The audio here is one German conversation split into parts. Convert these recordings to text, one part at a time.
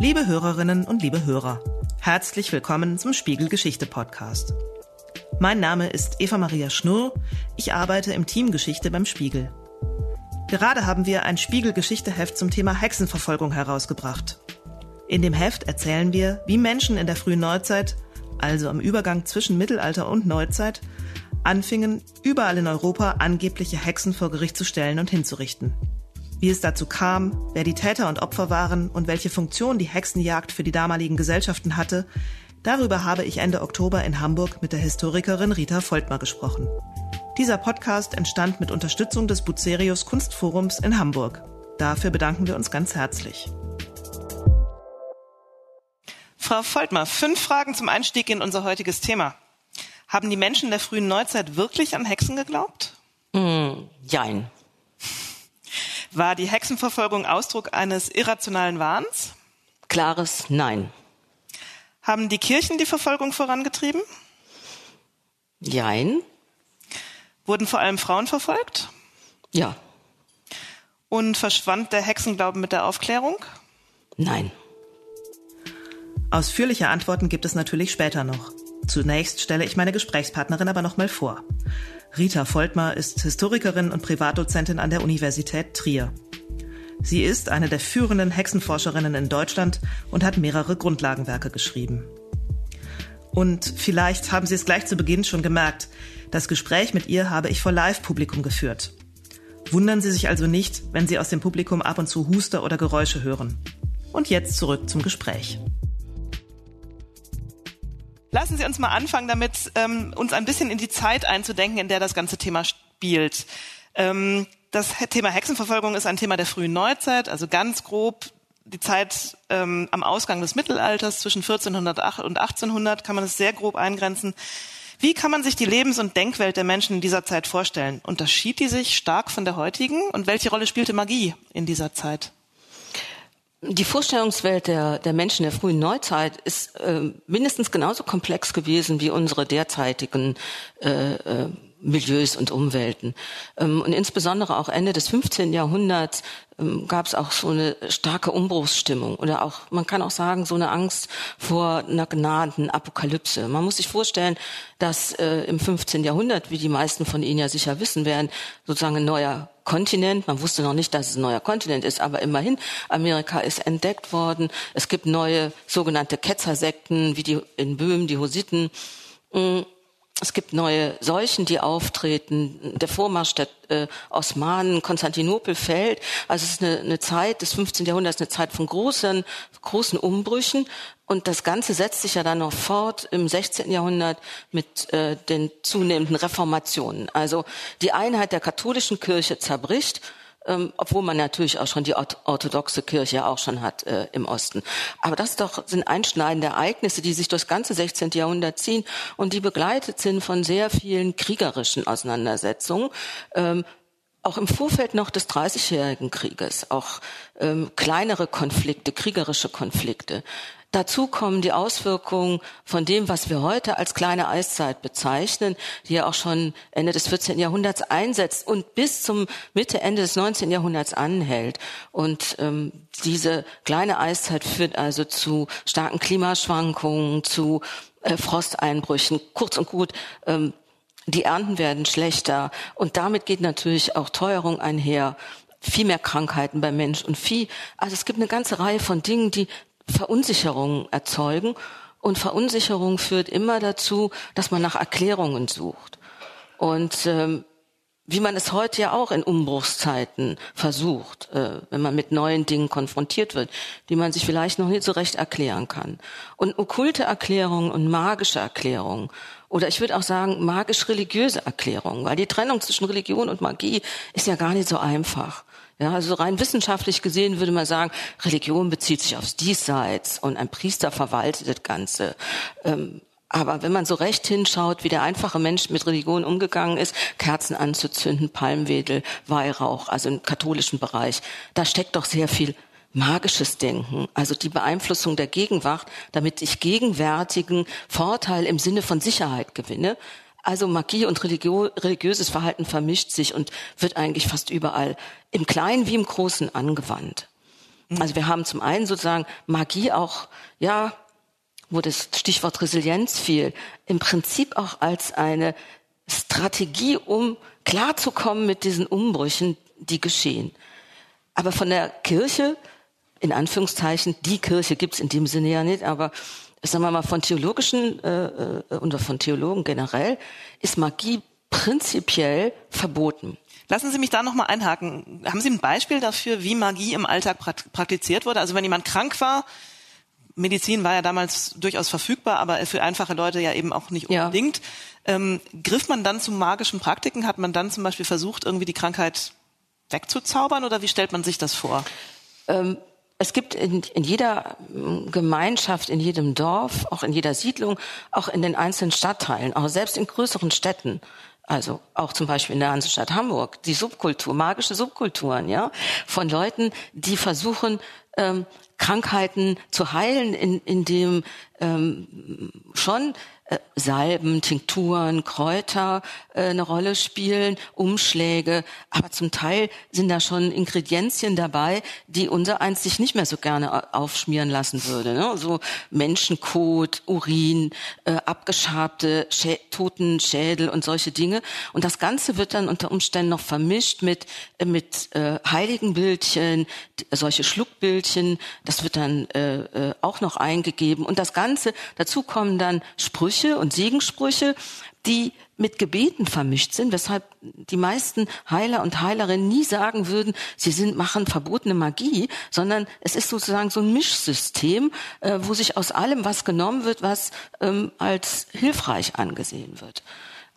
Liebe Hörerinnen und liebe Hörer, herzlich willkommen zum Spiegel Geschichte Podcast. Mein Name ist Eva Maria Schnurr, ich arbeite im Team Geschichte beim Spiegel. Gerade haben wir ein Spiegel Geschichte Heft zum Thema Hexenverfolgung herausgebracht. In dem Heft erzählen wir, wie Menschen in der frühen Neuzeit, also am Übergang zwischen Mittelalter und Neuzeit, anfingen, überall in Europa angebliche Hexen vor Gericht zu stellen und hinzurichten. Wie es dazu kam, wer die Täter und Opfer waren und welche Funktion die Hexenjagd für die damaligen Gesellschaften hatte, darüber habe ich Ende Oktober in Hamburg mit der Historikerin Rita Voltmer gesprochen. Dieser Podcast entstand mit Unterstützung des Bucerius Kunstforums in Hamburg. Dafür bedanken wir uns ganz herzlich. Frau Voltmer, fünf Fragen zum Einstieg in unser heutiges Thema. Haben die Menschen der frühen Neuzeit wirklich an Hexen geglaubt? Mm, jein. War die Hexenverfolgung Ausdruck eines irrationalen Wahns? Klares Nein. Haben die Kirchen die Verfolgung vorangetrieben? Jein. Wurden vor allem Frauen verfolgt? Ja. Und verschwand der Hexenglauben mit der Aufklärung? Nein. Ausführliche Antworten gibt es natürlich später noch. Zunächst stelle ich meine Gesprächspartnerin aber noch mal vor. Rita Voltmer ist Historikerin und Privatdozentin an der Universität Trier. Sie ist eine der führenden Hexenforscherinnen in Deutschland und hat mehrere Grundlagenwerke geschrieben. Und vielleicht haben Sie es gleich zu Beginn schon gemerkt, das Gespräch mit ihr habe ich vor Live-Publikum geführt. Wundern Sie sich also nicht, wenn Sie aus dem Publikum ab und zu Huster oder Geräusche hören. Und jetzt zurück zum Gespräch. Lassen Sie uns mal anfangen, damit ähm, uns ein bisschen in die Zeit einzudenken, in der das ganze Thema spielt. Ähm, das Thema Hexenverfolgung ist ein Thema der frühen Neuzeit, also ganz grob die Zeit ähm, am Ausgang des Mittelalters zwischen 1400 und 1800 kann man es sehr grob eingrenzen. Wie kann man sich die Lebens- und Denkwelt der Menschen in dieser Zeit vorstellen? Unterschied die sich stark von der heutigen? Und welche Rolle spielte Magie in dieser Zeit? Die Vorstellungswelt der, der Menschen der frühen Neuzeit ist äh, mindestens genauso komplex gewesen wie unsere derzeitigen äh, äh, Milieus und Umwelten. Ähm, und insbesondere auch Ende des 15. Jahrhunderts ähm, gab es auch so eine starke Umbruchsstimmung oder auch, man kann auch sagen, so eine Angst vor einer gnaden Apokalypse. Man muss sich vorstellen, dass äh, im 15. Jahrhundert, wie die meisten von Ihnen ja sicher wissen werden, sozusagen ein neuer Kontinent. Man wusste noch nicht, dass es ein neuer Kontinent ist, aber immerhin, Amerika ist entdeckt worden. Es gibt neue sogenannte Ketzersekten, wie die in Böhmen, die Hussiten. Es gibt neue Seuchen, die auftreten. Der Vormarsch der äh, Osmanen, Konstantinopel fällt. Also es ist eine, eine Zeit des 15. Jahrhunderts, eine Zeit von großen, großen Umbrüchen. Und das Ganze setzt sich ja dann noch fort im 16. Jahrhundert mit äh, den zunehmenden Reformationen. Also die Einheit der katholischen Kirche zerbricht ähm, obwohl man natürlich auch schon die orthodoxe Kirche auch schon hat äh, im Osten. Aber das doch sind einschneidende Ereignisse, die sich durchs ganze 16. Jahrhundert ziehen und die begleitet sind von sehr vielen kriegerischen Auseinandersetzungen. Ähm, auch im Vorfeld noch des Dreißigjährigen Krieges, auch ähm, kleinere Konflikte, kriegerische Konflikte. Dazu kommen die Auswirkungen von dem, was wir heute als kleine Eiszeit bezeichnen, die ja auch schon Ende des 14. Jahrhunderts einsetzt und bis zum Mitte, Ende des 19. Jahrhunderts anhält. Und ähm, diese kleine Eiszeit führt also zu starken Klimaschwankungen, zu äh, Frosteinbrüchen. Kurz und gut, ähm, die Ernten werden schlechter und damit geht natürlich auch Teuerung einher viel mehr Krankheiten beim Mensch und Vieh. Also es gibt eine ganze Reihe von Dingen, die Verunsicherung erzeugen. Und Verunsicherung führt immer dazu, dass man nach Erklärungen sucht. Und ähm, wie man es heute ja auch in Umbruchszeiten versucht, äh, wenn man mit neuen Dingen konfrontiert wird, die man sich vielleicht noch nicht so recht erklären kann. Und okkulte Erklärungen und magische Erklärungen oder ich würde auch sagen magisch-religiöse Erklärungen, weil die Trennung zwischen Religion und Magie ist ja gar nicht so einfach. Ja, also rein wissenschaftlich gesehen würde man sagen, Religion bezieht sich aufs Diesseits und ein Priester verwaltet das Ganze. Ähm, aber wenn man so recht hinschaut, wie der einfache Mensch mit Religion umgegangen ist, Kerzen anzuzünden, Palmwedel, Weihrauch, also im katholischen Bereich, da steckt doch sehr viel magisches Denken, also die Beeinflussung der Gegenwart, damit ich gegenwärtigen Vorteil im Sinne von Sicherheit gewinne. Also Magie und Religio religiöses Verhalten vermischt sich und wird eigentlich fast überall im Kleinen wie im Großen angewandt. Mhm. Also wir haben zum einen sozusagen Magie auch, ja, wo das Stichwort Resilienz fiel, im Prinzip auch als eine Strategie, um klarzukommen mit diesen Umbrüchen, die geschehen. Aber von der Kirche, in Anführungszeichen, die Kirche gibt's in dem Sinne ja nicht, aber sagen wir mal von theologischen äh, äh, oder von Theologen generell, ist Magie prinzipiell verboten. Lassen Sie mich da nochmal einhaken. Haben Sie ein Beispiel dafür, wie Magie im Alltag praktiziert wurde? Also wenn jemand krank war, Medizin war ja damals durchaus verfügbar, aber für einfache Leute ja eben auch nicht unbedingt. Ja. Ähm, griff man dann zu magischen Praktiken? Hat man dann zum Beispiel versucht, irgendwie die Krankheit wegzuzaubern oder wie stellt man sich das vor? Ähm, es gibt in, in, jeder ähm, Gemeinschaft, in jedem Dorf, auch in jeder Siedlung, auch in den einzelnen Stadtteilen, auch selbst in größeren Städten, also auch zum Beispiel in der Hansestadt Hamburg, die Subkultur, magische Subkulturen, ja, von Leuten, die versuchen, ähm, Krankheiten zu heilen, in, in dem ähm, schon Salben, Tinkturen, Kräuter äh, eine Rolle spielen, Umschläge, aber zum Teil sind da schon Ingredienzien dabei, die unser eins sich nicht mehr so gerne aufschmieren lassen würde. Ne? So Menschenkot, Urin, äh, abgeschabte Schä toten Schädel und solche Dinge. Und das Ganze wird dann unter Umständen noch vermischt mit äh, mit äh, Heiligenbildchen, solche Schluckbildchen. Das wird dann äh, äh, auch noch eingegeben. Und das Ganze dazu kommen dann Sprüche Sprüche und Segensprüche, die mit Gebeten vermischt sind, weshalb die meisten Heiler und Heilerinnen nie sagen würden, sie sind machen verbotene Magie, sondern es ist sozusagen so ein Mischsystem, äh, wo sich aus allem was genommen wird, was ähm, als hilfreich angesehen wird.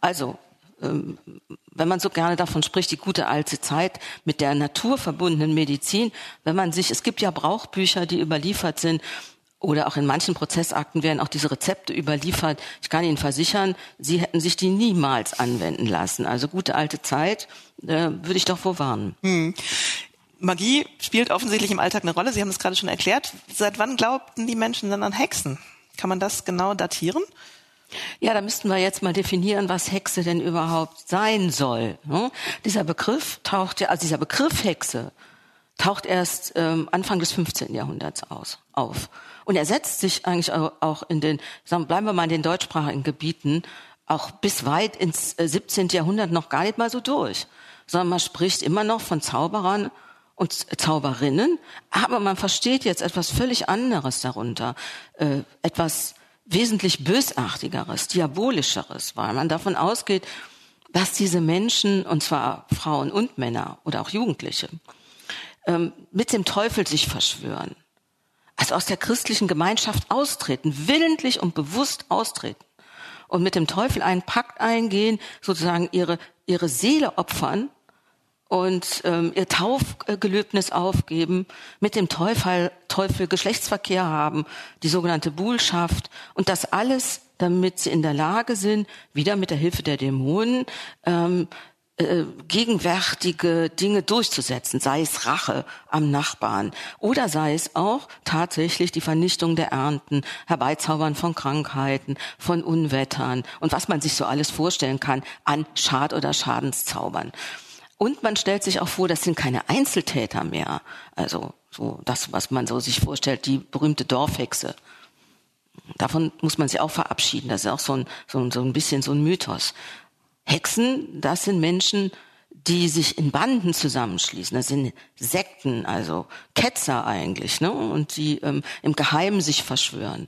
Also ähm, wenn man so gerne davon spricht, die gute alte Zeit mit der naturverbundenen Medizin, wenn man sich, es gibt ja Brauchbücher, die überliefert sind, oder auch in manchen Prozessakten werden auch diese Rezepte überliefert. Ich kann Ihnen versichern, Sie hätten sich die niemals anwenden lassen. Also gute alte Zeit, äh, würde ich doch vorwarnen. Hm. Magie spielt offensichtlich im Alltag eine Rolle. Sie haben es gerade schon erklärt. Seit wann glaubten die Menschen dann an Hexen? Kann man das genau datieren? Ja, da müssten wir jetzt mal definieren, was Hexe denn überhaupt sein soll. Ne? Dieser Begriff taucht ja, also dieser Begriff Hexe taucht erst ähm, Anfang des 15. Jahrhunderts aus, auf. Und er setzt sich eigentlich auch in den, sagen, bleiben wir mal in den deutschsprachigen Gebieten, auch bis weit ins 17. Äh, Jahrhundert noch gar nicht mal so durch. Sondern man spricht immer noch von Zauberern und Zauberinnen, aber man versteht jetzt etwas völlig anderes darunter. Äh, etwas wesentlich bösartigeres, diabolischeres, weil man davon ausgeht, dass diese Menschen, und zwar Frauen und Männer oder auch Jugendliche, ähm, mit dem Teufel sich verschwören also aus der christlichen Gemeinschaft austreten, willentlich und bewusst austreten und mit dem Teufel einen Pakt eingehen, sozusagen ihre, ihre Seele opfern und ähm, ihr Taufgelöbnis aufgeben, mit dem Teufel, Teufel Geschlechtsverkehr haben, die sogenannte Buhlschaft und das alles, damit sie in der Lage sind, wieder mit der Hilfe der Dämonen ähm, äh, gegenwärtige Dinge durchzusetzen, sei es Rache am Nachbarn oder sei es auch tatsächlich die Vernichtung der Ernten, Herbeizaubern von Krankheiten, von Unwettern und was man sich so alles vorstellen kann an Schad- oder Schadenszaubern. Und man stellt sich auch vor, das sind keine Einzeltäter mehr. Also so das, was man so sich vorstellt, die berühmte Dorfhexe. Davon muss man sich auch verabschieden. Das ist auch so ein, so ein, so ein bisschen so ein Mythos. Hexen, das sind Menschen, die sich in Banden zusammenschließen. Das sind Sekten, also Ketzer eigentlich, ne? Und die ähm, im Geheimen sich verschwören.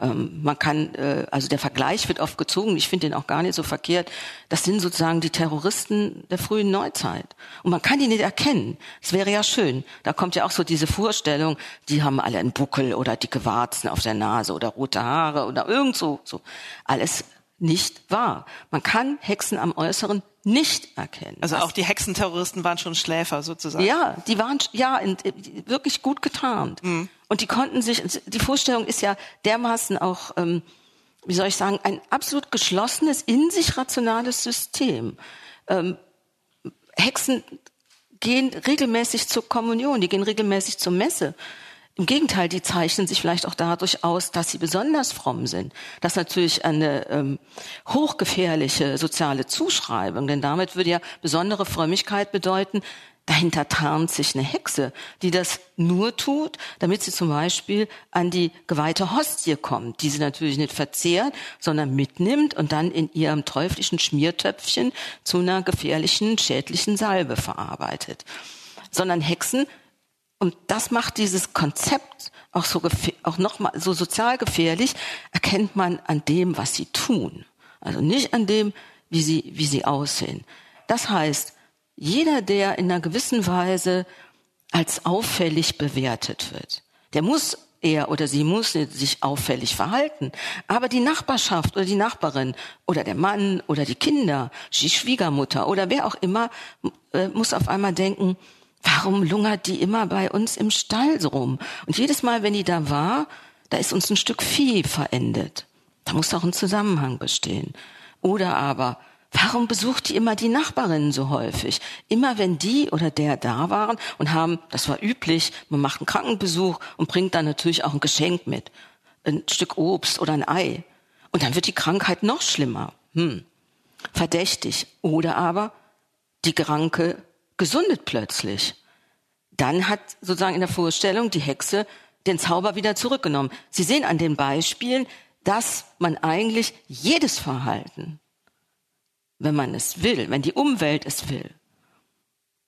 Ähm, man kann, äh, also der Vergleich wird oft gezogen. Ich finde den auch gar nicht so verkehrt. Das sind sozusagen die Terroristen der frühen Neuzeit. Und man kann die nicht erkennen. Es wäre ja schön. Da kommt ja auch so diese Vorstellung, die haben alle einen Buckel oder dicke Warzen auf der Nase oder rote Haare oder irgend so. so. Alles nicht wahr. Man kann Hexen am Äußeren nicht erkennen. Also auch die Hexenterroristen waren schon Schläfer sozusagen. Ja, die waren ja wirklich gut getarnt. Mhm. Und die konnten sich, die Vorstellung ist ja dermaßen auch, ähm, wie soll ich sagen, ein absolut geschlossenes, in sich rationales System. Ähm, Hexen gehen regelmäßig zur Kommunion, die gehen regelmäßig zur Messe. Im Gegenteil, die zeichnen sich vielleicht auch dadurch aus, dass sie besonders fromm sind. Das ist natürlich eine ähm, hochgefährliche soziale Zuschreibung, denn damit würde ja besondere Frömmigkeit bedeuten, Dahinter tarnt sich eine Hexe, die das nur tut, damit sie zum Beispiel an die geweihte Hostie kommt, die sie natürlich nicht verzehrt, sondern mitnimmt und dann in ihrem teuflischen Schmiertöpfchen zu einer gefährlichen, schädlichen Salbe verarbeitet. Sondern Hexen, und das macht dieses Konzept auch so, auch noch mal so sozial gefährlich, erkennt man an dem, was sie tun. Also nicht an dem, wie sie, wie sie aussehen. Das heißt, jeder, der in einer gewissen Weise als auffällig bewertet wird, der muss er oder sie muss sich auffällig verhalten. Aber die Nachbarschaft oder die Nachbarin oder der Mann oder die Kinder, die Schwiegermutter oder wer auch immer, äh, muss auf einmal denken, warum lungert die immer bei uns im Stall so rum? Und jedes Mal, wenn die da war, da ist uns ein Stück Vieh verendet. Da muss auch ein Zusammenhang bestehen. Oder aber, Warum besucht die immer die Nachbarinnen so häufig? Immer wenn die oder der da waren und haben, das war üblich, man macht einen Krankenbesuch und bringt dann natürlich auch ein Geschenk mit. Ein Stück Obst oder ein Ei. Und dann wird die Krankheit noch schlimmer. Hm. Verdächtig. Oder aber die Kranke gesundet plötzlich. Dann hat sozusagen in der Vorstellung die Hexe den Zauber wieder zurückgenommen. Sie sehen an den Beispielen, dass man eigentlich jedes Verhalten, wenn man es will, wenn die Umwelt es will,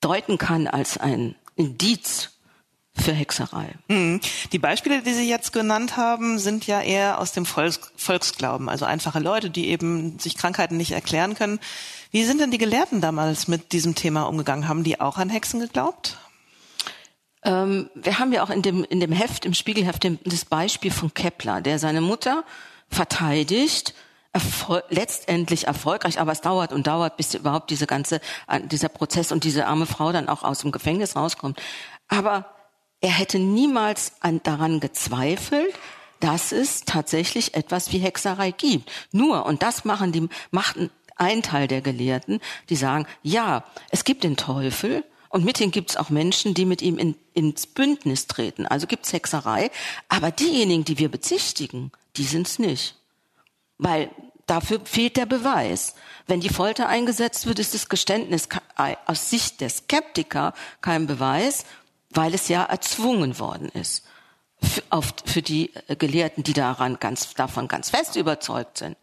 deuten kann als ein Indiz für Hexerei. Mhm. Die Beispiele, die Sie jetzt genannt haben, sind ja eher aus dem Volks Volksglauben, also einfache Leute, die eben sich Krankheiten nicht erklären können. Wie sind denn die Gelehrten damals mit diesem Thema umgegangen? Haben die auch an Hexen geglaubt? Ähm, wir haben ja auch in dem, in dem Heft, im Spiegelheft, das Beispiel von Kepler, der seine Mutter verteidigt erfol letztendlich erfolgreich, aber es dauert und dauert, bis überhaupt diese ganze, äh, dieser Prozess und diese arme Frau dann auch aus dem Gefängnis rauskommt. Aber er hätte niemals an, daran gezweifelt, dass es tatsächlich etwas wie Hexerei gibt. Nur, und das machen die, machten ein Teil der Gelehrten, die sagen, ja, es gibt den Teufel, und mithin gibt es auch Menschen, die mit ihm in, ins Bündnis treten. Also gibt es Hexerei. Aber diejenigen, die wir bezichtigen, die sind es nicht. Weil dafür fehlt der Beweis. Wenn die Folter eingesetzt wird, ist das Geständnis aus Sicht der Skeptiker kein Beweis, weil es ja erzwungen worden ist. Für, auf, für die Gelehrten, die daran ganz, davon ganz fest überzeugt sind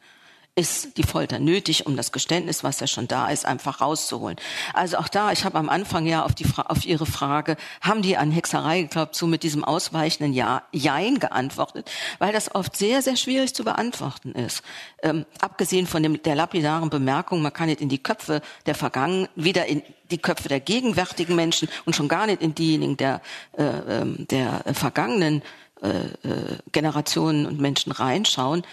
ist die Folter nötig, um das Geständnis, was ja schon da ist, einfach rauszuholen. Also auch da, ich habe am Anfang ja auf, die, auf Ihre Frage, haben die an Hexerei geglaubt, so mit diesem ausweichenden Ja, Jein geantwortet, weil das oft sehr, sehr schwierig zu beantworten ist. Ähm, abgesehen von dem, der lapidaren Bemerkung, man kann nicht in die Köpfe der Vergangenen, weder in die Köpfe der gegenwärtigen Menschen und schon gar nicht in diejenigen der, äh, ähm, der vergangenen äh, äh, Generationen und Menschen reinschauen,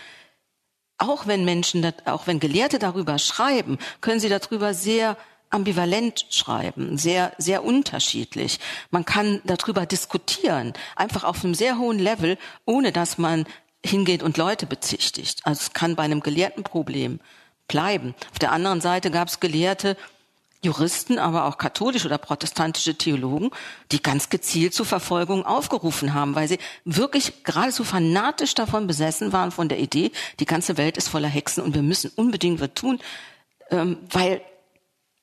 auch wenn Menschen, auch wenn Gelehrte darüber schreiben, können sie darüber sehr ambivalent schreiben, sehr, sehr unterschiedlich. Man kann darüber diskutieren, einfach auf einem sehr hohen Level, ohne dass man hingeht und Leute bezichtigt. Also es kann bei einem gelehrten Problem bleiben. Auf der anderen Seite gab es Gelehrte, Juristen, aber auch katholische oder protestantische Theologen, die ganz gezielt zur Verfolgung aufgerufen haben, weil sie wirklich geradezu fanatisch davon besessen waren, von der Idee, die ganze Welt ist voller Hexen und wir müssen unbedingt was tun, ähm, weil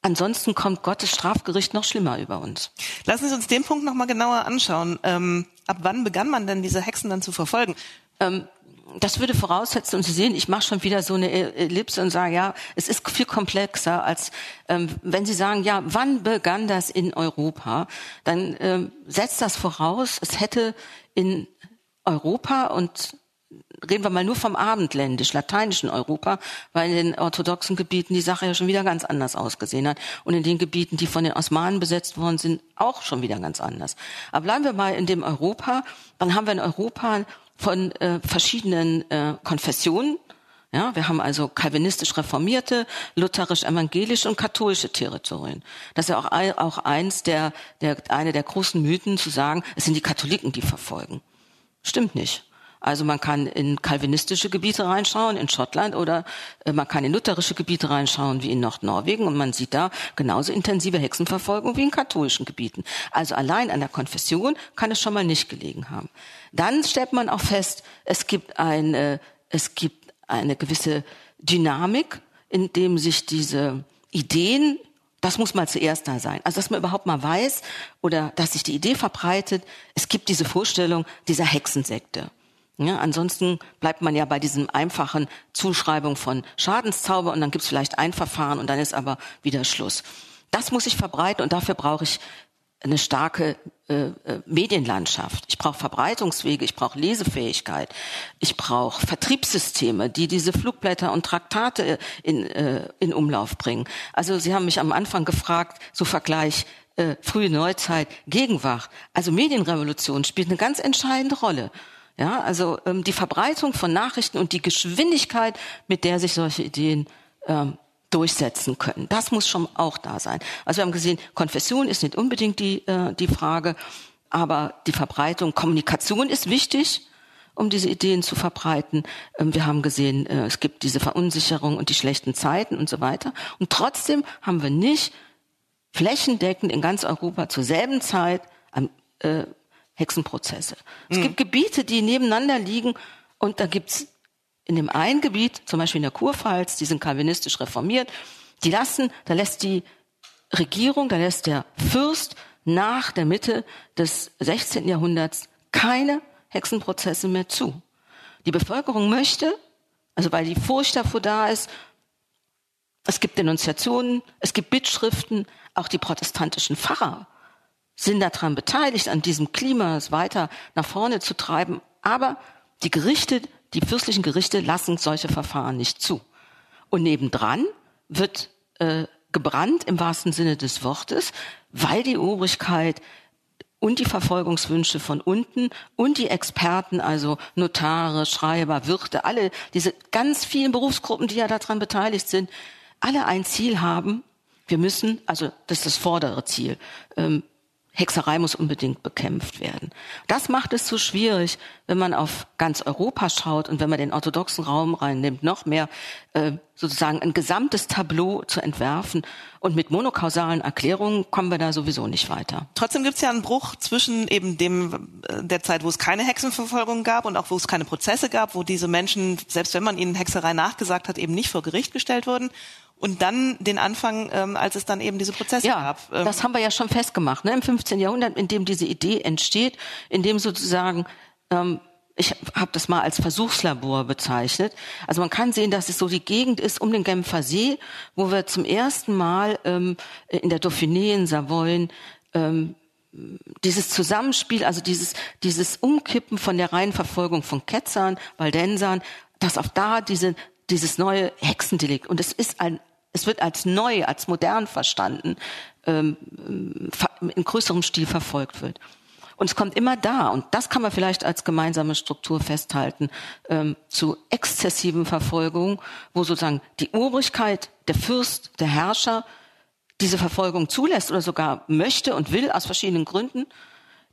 ansonsten kommt Gottes Strafgericht noch schlimmer über uns. Lassen Sie uns den Punkt nochmal genauer anschauen. Ähm, ab wann begann man denn diese Hexen dann zu verfolgen? Ähm, das würde voraussetzen, und Sie sehen, ich mache schon wieder so eine Ellipse und sage, ja, es ist viel komplexer, als ähm, wenn Sie sagen, ja, wann begann das in Europa, dann ähm, setzt das voraus, es hätte in Europa und reden wir mal nur vom abendländisch, lateinischen Europa, weil in den orthodoxen Gebieten die Sache ja schon wieder ganz anders ausgesehen hat. Und in den Gebieten, die von den Osmanen besetzt worden sind, auch schon wieder ganz anders. Aber bleiben wir mal in dem Europa, dann haben wir in Europa von äh, verschiedenen äh, Konfessionen. Ja, wir haben also kalvinistisch reformierte, lutherisch-evangelische und katholische Territorien. Das ist ja auch, auch eins der, der, eine der großen Mythen zu sagen, es sind die Katholiken, die verfolgen. Stimmt nicht. Also man kann in kalvinistische Gebiete reinschauen, in Schottland, oder äh, man kann in lutherische Gebiete reinschauen, wie in Nordnorwegen, und man sieht da genauso intensive Hexenverfolgung wie in katholischen Gebieten. Also allein an der Konfession kann es schon mal nicht gelegen haben. Dann stellt man auch fest, es gibt eine, es gibt eine gewisse Dynamik, in dem sich diese Ideen Das muss mal zuerst da sein. Also dass man überhaupt mal weiß oder dass sich die Idee verbreitet, es gibt diese Vorstellung dieser Hexensekte. Ja, ansonsten bleibt man ja bei diesem einfachen Zuschreibung von Schadenszauber und dann gibt's vielleicht ein Verfahren und dann ist aber wieder Schluss. Das muss ich verbreiten und dafür brauche ich eine starke äh, äh Medienlandschaft. Ich brauche Verbreitungswege, ich brauche Lesefähigkeit, ich brauche Vertriebssysteme, die diese Flugblätter und Traktate in, äh, in Umlauf bringen. Also Sie haben mich am Anfang gefragt, so Vergleich äh, frühe Neuzeit, Gegenwart. Also Medienrevolution spielt eine ganz entscheidende Rolle. Ja, also ähm, die Verbreitung von Nachrichten und die Geschwindigkeit, mit der sich solche Ideen ähm, durchsetzen können. Das muss schon auch da sein. Also wir haben gesehen, Konfession ist nicht unbedingt die, äh, die Frage, aber die Verbreitung, Kommunikation ist wichtig, um diese Ideen zu verbreiten. Ähm, wir haben gesehen, äh, es gibt diese Verunsicherung und die schlechten Zeiten und so weiter. Und trotzdem haben wir nicht flächendeckend in ganz Europa zur selben Zeit äh, Hexenprozesse. Es mhm. gibt Gebiete, die nebeneinander liegen und da gibt's in dem einen Gebiet, zum Beispiel in der Kurpfalz, die sind kalvinistisch reformiert, die lassen, da lässt die Regierung, da lässt der Fürst nach der Mitte des 16. Jahrhunderts keine Hexenprozesse mehr zu. Die Bevölkerung möchte, also weil die Furcht davor da ist, es gibt Denunziationen, es gibt Bittschriften, auch die protestantischen Pfarrer sind daran beteiligt, an diesem Klima es weiter nach vorne zu treiben. Aber die Gerichte, die fürstlichen Gerichte lassen solche Verfahren nicht zu. Und nebendran wird äh, gebrannt im wahrsten Sinne des Wortes, weil die Obrigkeit und die Verfolgungswünsche von unten und die Experten, also Notare, Schreiber, Wirte, alle diese ganz vielen Berufsgruppen, die ja daran beteiligt sind, alle ein Ziel haben. Wir müssen, also das ist das vordere Ziel, ähm, Hexerei muss unbedingt bekämpft werden. Das macht es so schwierig, wenn man auf ganz Europa schaut und wenn man den orthodoxen Raum reinnimmt, noch mehr äh, sozusagen ein gesamtes Tableau zu entwerfen. Und mit monokausalen Erklärungen kommen wir da sowieso nicht weiter. Trotzdem gibt es ja einen Bruch zwischen eben dem äh, der Zeit, wo es keine Hexenverfolgung gab und auch wo es keine Prozesse gab, wo diese Menschen, selbst wenn man ihnen Hexerei nachgesagt hat, eben nicht vor Gericht gestellt wurden und dann den Anfang, ähm, als es dann eben diese Prozesse ja, gab. Ähm. Das haben wir ja schon festgemacht, ne? im 15. Jahrhundert, in dem diese Idee entsteht, in dem sozusagen ähm, ich habe das mal als Versuchslabor bezeichnet. Also man kann sehen, dass es so die Gegend ist um den Genfer See, wo wir zum ersten Mal ähm, in der Dauphiné in Savoyen ähm, dieses Zusammenspiel, also dieses, dieses Umkippen von der reinen Verfolgung von Ketzern, Waldensern, dass auch da diese, dieses neue Hexendelikt, und es ist ein es wird als neu, als modern verstanden, ähm, in größerem Stil verfolgt wird. Und es kommt immer da, und das kann man vielleicht als gemeinsame Struktur festhalten, ähm, zu exzessiven Verfolgungen, wo sozusagen die Obrigkeit, der Fürst, der Herrscher diese Verfolgung zulässt oder sogar möchte und will aus verschiedenen Gründen,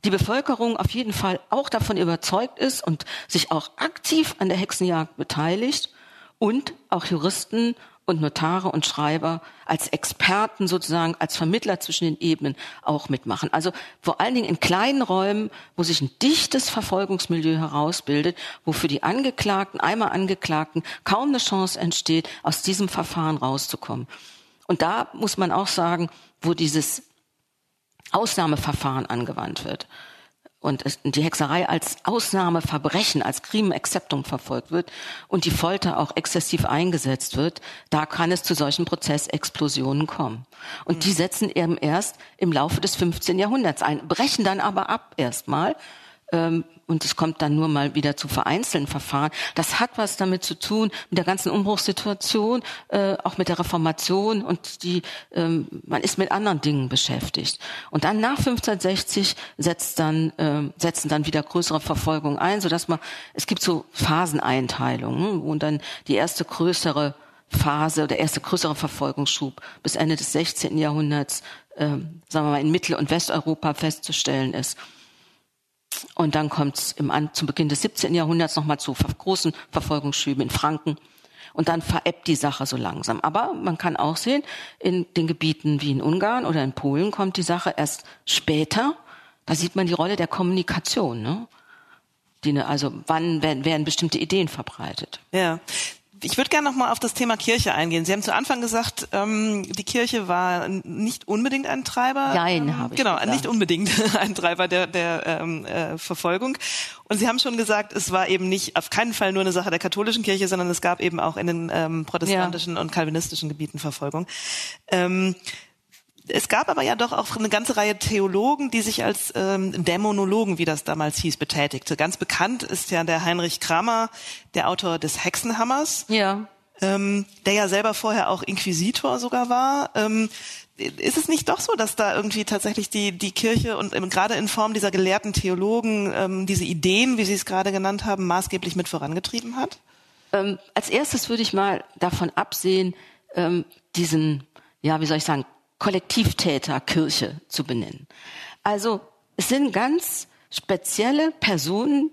die Bevölkerung auf jeden Fall auch davon überzeugt ist und sich auch aktiv an der Hexenjagd beteiligt und auch Juristen und Notare und Schreiber als Experten sozusagen, als Vermittler zwischen den Ebenen auch mitmachen. Also vor allen Dingen in kleinen Räumen, wo sich ein dichtes Verfolgungsmilieu herausbildet, wo für die Angeklagten, einmal Angeklagten, kaum eine Chance entsteht, aus diesem Verfahren rauszukommen. Und da muss man auch sagen, wo dieses Ausnahmeverfahren angewandt wird und die Hexerei als Ausnahmeverbrechen, als Crimen Exceptum verfolgt wird und die Folter auch exzessiv eingesetzt wird, da kann es zu solchen Prozessexplosionen kommen. Und die mhm. setzen eben erst im Laufe des 15. Jahrhunderts ein, brechen dann aber ab erstmal und es kommt dann nur mal wieder zu vereinzelten Verfahren. Das hat was damit zu tun mit der ganzen Umbruchssituation, äh, auch mit der Reformation und die ähm, man ist mit anderen Dingen beschäftigt. Und dann nach 1560 setzt dann äh, setzen dann wieder größere Verfolgungen ein, so dass man es gibt so Phaseneinteilungen, wo dann die erste größere Phase, der erste größere Verfolgungsschub bis Ende des 16. Jahrhunderts, äh, sagen wir mal, in Mittel- und Westeuropa festzustellen ist. Und dann kommt es zu Beginn des 17. Jahrhunderts nochmal zu großen Verfolgungsschüben in Franken. Und dann verebbt die Sache so langsam. Aber man kann auch sehen, in den Gebieten wie in Ungarn oder in Polen kommt die Sache erst später. Da sieht man die Rolle der Kommunikation. Ne? Die, also wann werden, werden bestimmte Ideen verbreitet. Ja. Ich würde gerne noch mal auf das Thema Kirche eingehen. Sie haben zu Anfang gesagt, ähm, die Kirche war nicht unbedingt ein Treiber. Nein, ähm, habe ich Genau, gesagt. nicht unbedingt ein Treiber der, der ähm, äh, Verfolgung. Und Sie haben schon gesagt, es war eben nicht auf keinen Fall nur eine Sache der katholischen Kirche, sondern es gab eben auch in den ähm, protestantischen ja. und kalvinistischen Gebieten Verfolgung. Ähm, es gab aber ja doch auch eine ganze Reihe Theologen, die sich als ähm, Dämonologen, wie das damals hieß, betätigte. Ganz bekannt ist ja der Heinrich Kramer, der Autor des Hexenhammers. Ja. Ähm, der ja selber vorher auch Inquisitor sogar war. Ähm, ist es nicht doch so, dass da irgendwie tatsächlich die, die Kirche und ähm, gerade in Form dieser gelehrten Theologen ähm, diese Ideen, wie Sie es gerade genannt haben, maßgeblich mit vorangetrieben hat? Ähm, als erstes würde ich mal davon absehen, ähm, diesen, ja, wie soll ich sagen, Kollektivtäter Kirche zu benennen. Also es sind ganz spezielle Personen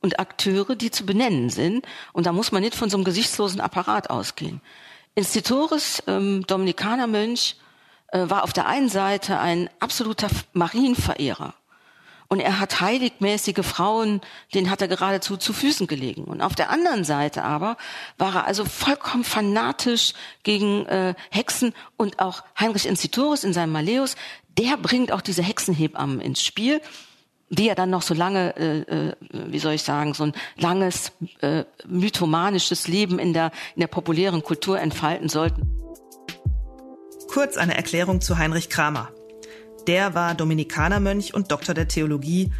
und Akteure, die zu benennen sind. Und da muss man nicht von so einem gesichtslosen Apparat ausgehen. Institoris, ähm, Dominikanermönch, äh, war auf der einen Seite ein absoluter Marienverehrer. Und er hat heiligmäßige Frauen, denen hat er geradezu zu Füßen gelegen. Und auf der anderen Seite aber war er also vollkommen fanatisch gegen äh, Hexen und auch Heinrich Incitoris in seinem Malleus, der bringt auch diese Hexenhebammen ins Spiel die ja dann noch so lange, äh, äh, wie soll ich sagen, so ein langes äh, mythomanisches Leben in der, in der populären Kultur entfalten sollten. Kurz eine Erklärung zu Heinrich Kramer. Der war Dominikanermönch und Doktor der Theologie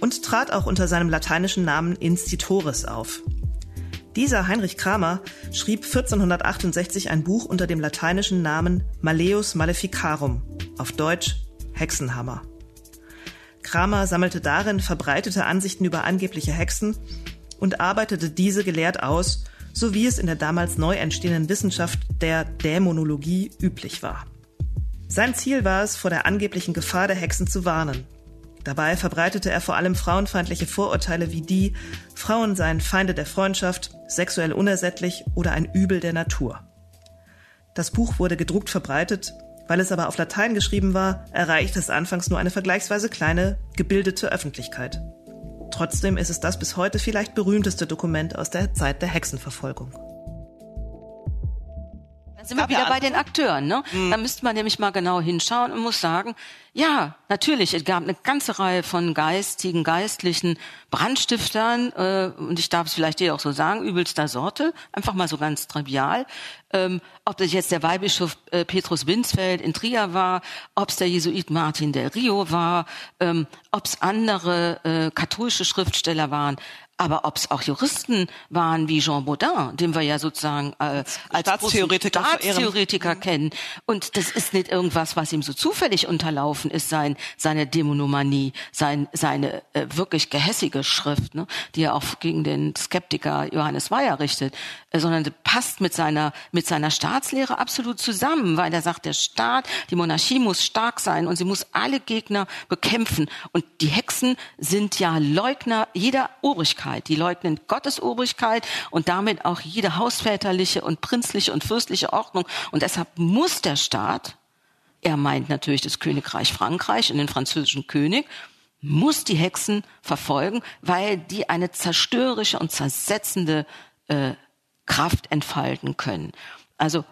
und trat auch unter seinem lateinischen Namen Institoris auf. Dieser Heinrich Kramer schrieb 1468 ein Buch unter dem lateinischen Namen Malleus Maleficarum, auf Deutsch Hexenhammer. Kramer sammelte darin verbreitete Ansichten über angebliche Hexen und arbeitete diese gelehrt aus, so wie es in der damals neu entstehenden Wissenschaft der Dämonologie üblich war. Sein Ziel war es, vor der angeblichen Gefahr der Hexen zu warnen. Dabei verbreitete er vor allem frauenfeindliche Vorurteile wie die, Frauen seien Feinde der Freundschaft, sexuell unersättlich oder ein Übel der Natur. Das Buch wurde gedruckt verbreitet, weil es aber auf Latein geschrieben war, erreichte es anfangs nur eine vergleichsweise kleine, gebildete Öffentlichkeit. Trotzdem ist es das bis heute vielleicht berühmteste Dokument aus der Zeit der Hexenverfolgung sind wir wieder bei den Akteuren. Ne? Mhm. Da müsste man nämlich mal genau hinschauen und muss sagen, ja, natürlich, es gab eine ganze Reihe von geistigen, geistlichen Brandstiftern, äh, und ich darf es vielleicht dir auch so sagen, übelster Sorte, einfach mal so ganz trivial. Ähm, ob das jetzt der Weihbischof äh, Petrus Winsfeld in Trier war, ob es der Jesuit Martin del Rio war, ähm, ob es andere äh, katholische Schriftsteller waren. Aber ob es auch Juristen waren wie Jean Baudin, den wir ja sozusagen äh, als Staatstheoretiker, Staatstheoretiker kennen. Und das ist nicht irgendwas, was ihm so zufällig unterlaufen ist, sein, seine Dämonomanie, sein, seine äh, wirklich gehässige Schrift, ne, die er auch gegen den Skeptiker Johannes Weyer richtet, äh, sondern passt mit seiner, mit seiner Staatslehre absolut zusammen, weil er sagt, der Staat, die Monarchie muss stark sein und sie muss alle Gegner bekämpfen. Und die Hexen sind ja Leugner jeder Obrigkeit. Obrigkeit. Die leugnen Gottes Obrigkeit und damit auch jede hausväterliche und prinzliche und fürstliche Ordnung. Und deshalb muss der Staat, er meint natürlich das Königreich Frankreich und den französischen König, muss die Hexen verfolgen, weil die eine zerstörerische und zersetzende äh, Kraft entfalten können. Also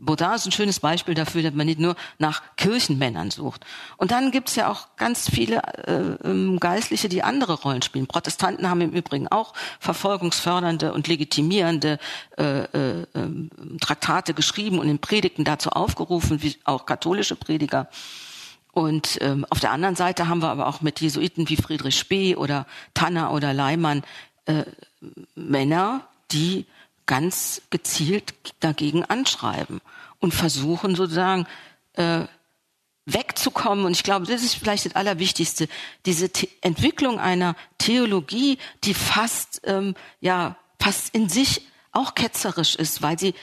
Baudin ist ein schönes Beispiel dafür, dass man nicht nur nach Kirchenmännern sucht. Und dann gibt's ja auch ganz viele äh, ähm, Geistliche, die andere Rollen spielen. Protestanten haben im Übrigen auch verfolgungsfördernde und legitimierende äh, äh, ähm, Traktate geschrieben und in Predigten dazu aufgerufen, wie auch katholische Prediger. Und ähm, auf der anderen Seite haben wir aber auch mit Jesuiten wie Friedrich Spee oder Tanner oder Leimann äh, Männer, die ganz gezielt dagegen anschreiben und versuchen sozusagen äh, wegzukommen. Und ich glaube, das ist vielleicht das Allerwichtigste, diese The Entwicklung einer Theologie, die fast, ähm, ja, fast in sich auch ketzerisch ist, weil sie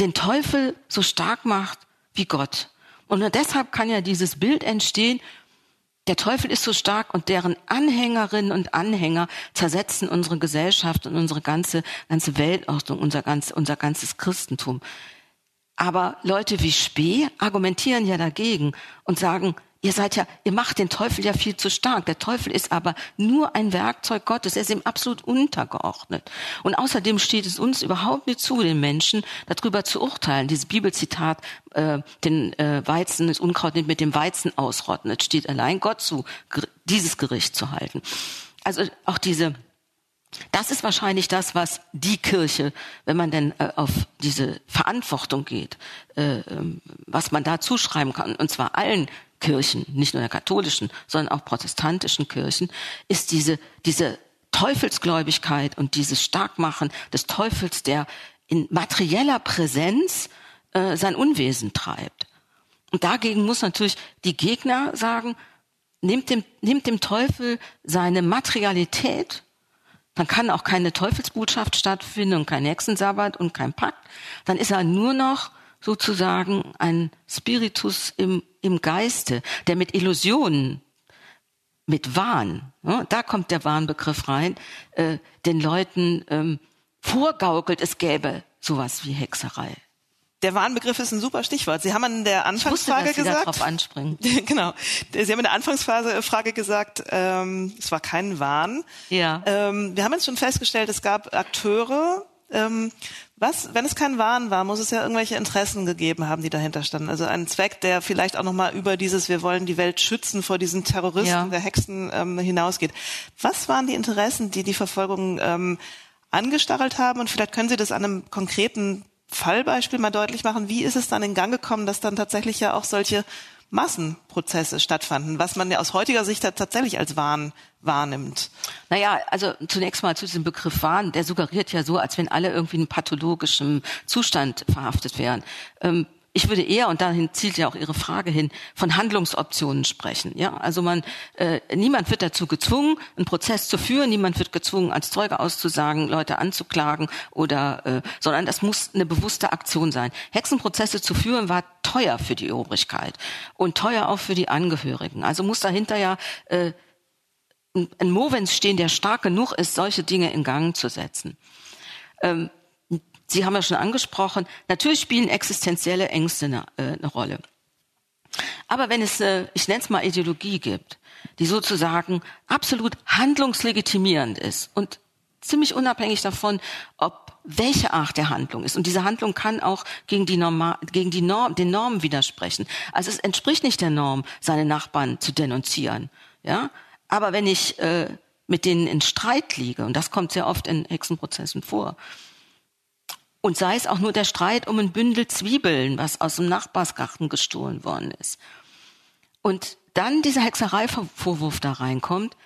den Teufel so stark macht wie Gott. Und nur deshalb kann ja dieses Bild entstehen, der Teufel ist so stark und deren Anhängerinnen und Anhänger zersetzen unsere Gesellschaft und unsere ganze, ganze Weltordnung, unser, ganz, unser ganzes Christentum. Aber Leute wie Spee argumentieren ja dagegen und sagen, ihr seid ja, ihr macht den Teufel ja viel zu stark. Der Teufel ist aber nur ein Werkzeug Gottes. Er ist ihm absolut untergeordnet. Und außerdem steht es uns überhaupt nicht zu, den Menschen darüber zu urteilen. Dieses Bibelzitat, äh, den äh, Weizen, das Unkraut nicht mit dem Weizen ausrotten. Es steht allein Gott zu, dieses Gericht zu halten. Also auch diese das ist wahrscheinlich das, was die Kirche, wenn man denn äh, auf diese Verantwortung geht, äh, ähm, was man da zuschreiben kann, und zwar allen Kirchen, nicht nur der katholischen, sondern auch protestantischen Kirchen, ist diese, diese Teufelsgläubigkeit und dieses Starkmachen des Teufels, der in materieller Präsenz äh, sein Unwesen treibt. Und dagegen muss natürlich die Gegner sagen, nimmt dem, nimmt dem Teufel seine Materialität dann kann auch keine Teufelsbotschaft stattfinden und kein Hexensabbat und kein Pakt. Dann ist er nur noch sozusagen ein Spiritus im, im Geiste, der mit Illusionen, mit Wahn, ne, da kommt der Wahnbegriff rein, äh, den Leuten ähm, vorgaukelt, es gäbe sowas wie Hexerei. Der Warnbegriff ist ein super Stichwort. Sie haben in der Anfangsfrage ich wusste, dass gesagt. Sie anspringen. genau. Sie haben in der Anfangsphase äh, Frage gesagt, ähm, es war kein Wahn. Ja. Ähm, wir haben jetzt schon festgestellt, es gab Akteure. Ähm, was, wenn es kein Wahn war, muss es ja irgendwelche Interessen gegeben haben, die dahinter standen. Also ein Zweck, der vielleicht auch nochmal über dieses, wir wollen die Welt schützen vor diesen Terroristen ja. der Hexen ähm, hinausgeht. Was waren die Interessen, die die Verfolgung ähm, angestachelt haben? Und vielleicht können Sie das an einem konkreten Fallbeispiel mal deutlich machen, wie ist es dann in Gang gekommen, dass dann tatsächlich ja auch solche Massenprozesse stattfanden, was man ja aus heutiger Sicht tatsächlich als Wahn wahrnimmt. Naja, also zunächst mal zu diesem Begriff Wahn, der suggeriert ja so, als wenn alle irgendwie in pathologischem Zustand verhaftet wären. Ähm, ich würde eher, und dahin zielt ja auch Ihre Frage hin, von Handlungsoptionen sprechen. Ja, also man, äh, niemand wird dazu gezwungen, einen Prozess zu führen, niemand wird gezwungen, als Zeuge auszusagen, Leute anzuklagen oder, äh, sondern das muss eine bewusste Aktion sein. Hexenprozesse zu führen war teuer für die Obrigkeit und teuer auch für die Angehörigen. Also muss dahinter ja äh, ein Movens stehen, der stark genug ist, solche Dinge in Gang zu setzen. Ähm, Sie haben ja schon angesprochen, natürlich spielen existenzielle Ängste eine, äh, eine Rolle. Aber wenn es, äh, ich nenne es mal Ideologie gibt, die sozusagen absolut handlungslegitimierend ist und ziemlich unabhängig davon, ob welche Art der Handlung ist. Und diese Handlung kann auch gegen die, Norma gegen die Norm, den Normen widersprechen. Also es entspricht nicht der Norm, seine Nachbarn zu denunzieren. Ja, aber wenn ich äh, mit denen in Streit liege, und das kommt sehr oft in Hexenprozessen vor, und sei es auch nur der Streit um ein Bündel Zwiebeln, was aus dem Nachbarsgarten gestohlen worden ist. Und dann dieser Hexereivorwurf da reinkommt,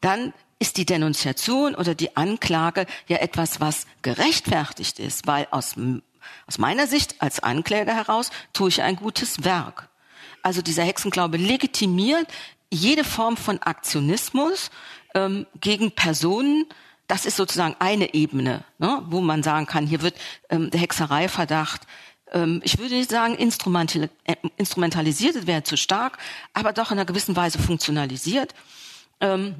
dann ist die Denunziation oder die Anklage ja etwas, was gerechtfertigt ist, weil aus, aus meiner Sicht als Ankläger heraus tue ich ein gutes Werk. Also dieser Hexenglaube legitimiert jede Form von Aktionismus ähm, gegen Personen, das ist sozusagen eine Ebene, ne, wo man sagen kann, hier wird ähm, der Hexereiverdacht ähm, ich würde nicht sagen, instrumental, äh, instrumentalisiert wäre zu stark, aber doch in einer gewissen Weise funktionalisiert, ähm,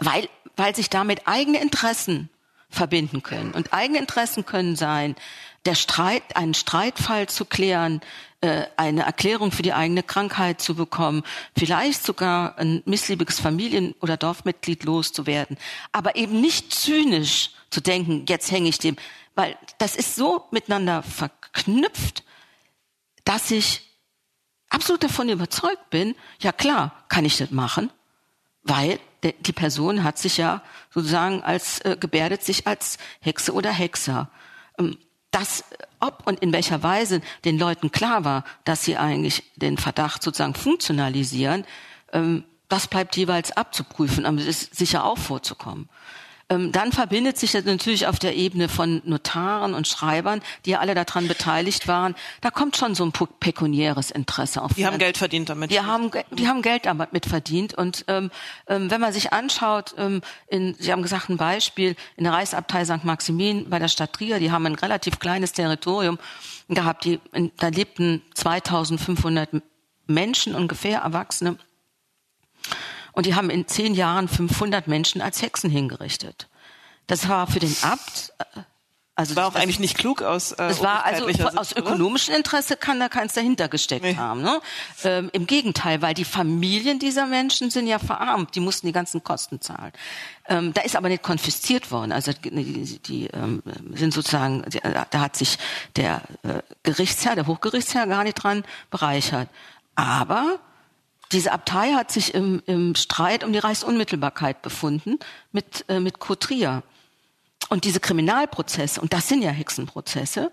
weil, weil sich damit eigene Interessen verbinden können. Und eigene Interessen können sein, der Streit, einen Streitfall zu klären, eine Erklärung für die eigene Krankheit zu bekommen, vielleicht sogar ein missliebiges Familien- oder Dorfmitglied loszuwerden, aber eben nicht zynisch zu denken, jetzt hänge ich dem, weil das ist so miteinander verknüpft, dass ich absolut davon überzeugt bin, ja klar, kann ich das machen, weil die Person hat sich ja sozusagen als äh, gebärdet sich als Hexe oder Hexer. Ähm, das, ob und in welcher Weise den Leuten klar war, dass sie eigentlich den Verdacht sozusagen funktionalisieren, ähm, das bleibt jeweils abzuprüfen, aber es ist sicher auch vorzukommen. Ähm, dann verbindet sich das natürlich auf der Ebene von Notaren und Schreibern, die ja alle daran beteiligt waren. Da kommt schon so ein pekuniäres Interesse auf. Die haben Geld verdient damit. Die haben, die haben Geld damit verdient. Und ähm, ähm, wenn man sich anschaut, ähm, in, Sie haben gesagt, ein Beispiel, in der Reichsabtei St. Maximin bei der Stadt Trier, die haben ein relativ kleines Territorium gehabt. Die, da lebten 2500 Menschen ungefähr, Erwachsene. Und die haben in zehn Jahren 500 Menschen als Hexen hingerichtet. Das war für den Abt äh, Also war auch das, eigentlich nicht klug aus äh, Es war also Sicht, aus ökonomischem Interesse kann da keins dahinter gesteckt nee. haben. Ne? Ähm, Im Gegenteil, weil die Familien dieser Menschen sind ja verarmt, die mussten die ganzen Kosten zahlen. Ähm, da ist aber nicht konfisziert worden. Also die, die ähm, sind sozusagen, die, da hat sich der äh, Gerichtsherr, der Hochgerichtsherr gar nicht dran bereichert. Aber diese Abtei hat sich im, im Streit um die Reichsunmittelbarkeit befunden mit, äh, mit Cotrier. Und diese Kriminalprozesse, und das sind ja Hexenprozesse,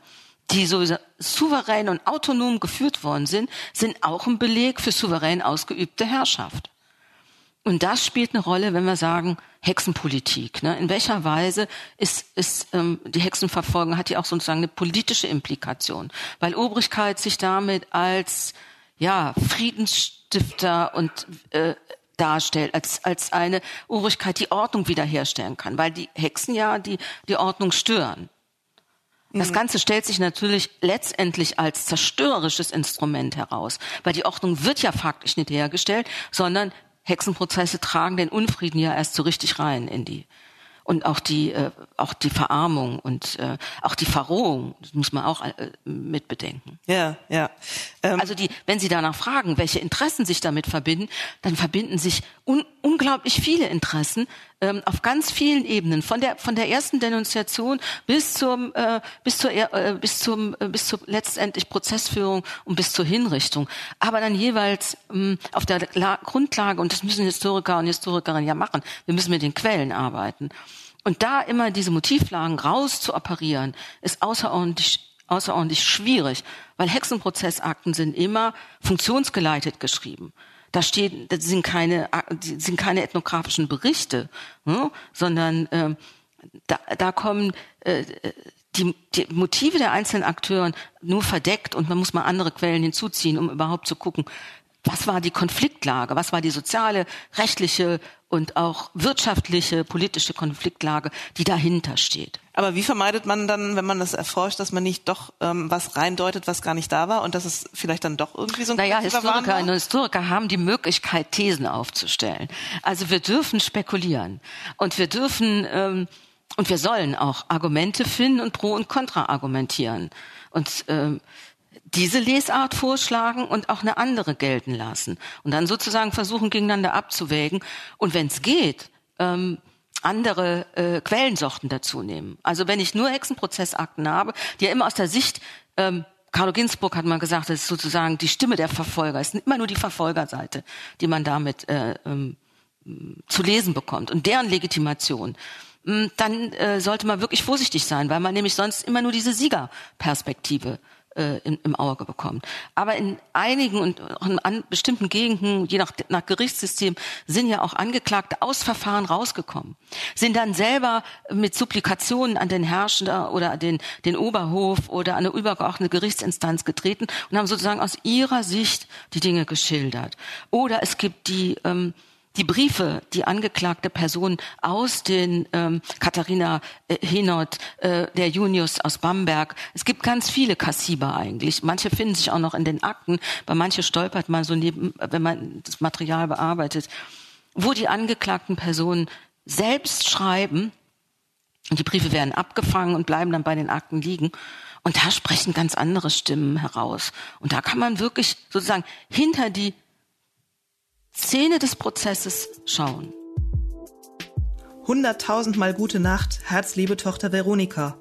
die so souverän und autonom geführt worden sind, sind auch ein Beleg für souverän ausgeübte Herrschaft. Und das spielt eine Rolle, wenn wir sagen Hexenpolitik. Ne? In welcher Weise ist, ist ähm, die Hexenverfolgung hat ja auch sozusagen eine politische Implikation, weil Obrigkeit sich damit als ja Friedensstifter und äh, darstellt, als, als eine Obrigkeit, die Ordnung wiederherstellen kann, weil die Hexen ja die, die Ordnung stören. Das mhm. Ganze stellt sich natürlich letztendlich als zerstörerisches Instrument heraus, weil die Ordnung wird ja faktisch nicht hergestellt, sondern Hexenprozesse tragen den Unfrieden ja erst so richtig rein in die und auch die äh, auch die Verarmung und äh, auch die Verrohung das muss man auch äh, mit bedenken. Ja, ja. Ähm. Also die, wenn Sie danach fragen, welche Interessen sich damit verbinden, dann verbinden sich un unglaublich viele Interessen ähm, auf ganz vielen Ebenen, von der von der ersten Denunziation bis zum äh, bis zur äh, bis zum äh, bis zur letztendlich Prozessführung und bis zur Hinrichtung, aber dann jeweils ähm, auf der La Grundlage und das müssen Historiker und Historikerinnen ja machen. Wir müssen mit den Quellen arbeiten. Und da immer diese Motivlagen raus zu operieren, ist außerordentlich außerordentlich schwierig, weil Hexenprozessakten sind immer funktionsgeleitet geschrieben. Da steht, das sind keine, sind keine ethnografischen Berichte, ne, sondern äh, da, da kommen äh, die, die Motive der einzelnen Akteuren nur verdeckt und man muss mal andere Quellen hinzuziehen, um überhaupt zu gucken, was war die Konfliktlage, was war die soziale, rechtliche und auch wirtschaftliche, politische Konfliktlage, die dahinter steht. Aber wie vermeidet man dann, wenn man das erforscht, dass man nicht doch ähm, was reindeutet, was gar nicht da war und dass es vielleicht dann doch irgendwie so ein Naja, Historiker und Historiker haben die Möglichkeit, Thesen aufzustellen. Also wir dürfen spekulieren und wir dürfen ähm, und wir sollen auch Argumente finden und pro und contra argumentieren. Und ähm, diese Lesart vorschlagen und auch eine andere gelten lassen und dann sozusagen versuchen gegeneinander abzuwägen und wenn es geht ähm, andere äh, Quellensorten dazu nehmen. Also wenn ich nur Hexenprozessakten habe, die ja immer aus der Sicht ähm, Carlo Ginzburg hat mal gesagt, das ist sozusagen die Stimme der Verfolger. Es ist immer nur die Verfolgerseite, die man damit äh, ähm, zu lesen bekommt und deren Legitimation. Hm, dann äh, sollte man wirklich vorsichtig sein, weil man nämlich sonst immer nur diese Siegerperspektive äh, im, im Auge bekommt. Aber in einigen und auch in an bestimmten Gegenden, je nach, nach Gerichtssystem, sind ja auch Angeklagte aus Verfahren rausgekommen, sind dann selber mit Supplikationen an den Herrscher oder den, den Oberhof oder eine übergeordnete Gerichtsinstanz getreten und haben sozusagen aus ihrer Sicht die Dinge geschildert. Oder es gibt die ähm, die Briefe, die angeklagte Person aus den ähm, Katharina äh, Henot, äh, der Junius aus Bamberg. Es gibt ganz viele Kassiber eigentlich. Manche finden sich auch noch in den Akten, bei manche stolpert man so neben, wenn man das Material bearbeitet, wo die angeklagten Personen selbst schreiben und die Briefe werden abgefangen und bleiben dann bei den Akten liegen. Und da sprechen ganz andere Stimmen heraus. Und da kann man wirklich sozusagen hinter die Szene des Prozesses schauen. Hunderttausendmal gute Nacht, herzliebe Tochter Veronika.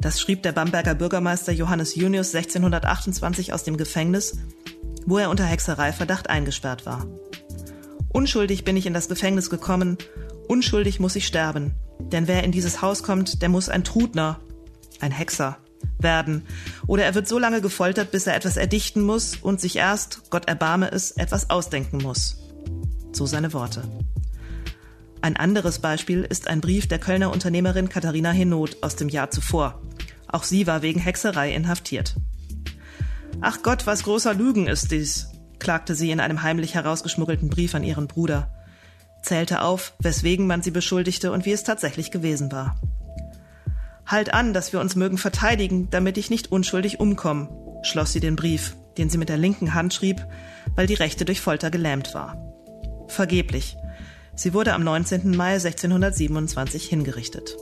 Das schrieb der Bamberger Bürgermeister Johannes Junius 1628 aus dem Gefängnis, wo er unter Hexereiverdacht eingesperrt war. Unschuldig bin ich in das Gefängnis gekommen, unschuldig muss ich sterben, denn wer in dieses Haus kommt, der muss ein Trudner, ein Hexer, werden. Oder er wird so lange gefoltert, bis er etwas erdichten muss und sich erst, Gott erbarme es, etwas ausdenken muss. So seine Worte. Ein anderes Beispiel ist ein Brief der Kölner Unternehmerin Katharina Henot aus dem Jahr zuvor. Auch sie war wegen Hexerei inhaftiert. Ach Gott, was großer Lügen ist dies, klagte sie in einem heimlich herausgeschmuggelten Brief an ihren Bruder, zählte auf, weswegen man sie beschuldigte und wie es tatsächlich gewesen war. Halt an, dass wir uns mögen verteidigen, damit ich nicht unschuldig umkomme, schloss sie den Brief, den sie mit der linken Hand schrieb, weil die rechte durch Folter gelähmt war. Vergeblich. Sie wurde am 19. Mai 1627 hingerichtet.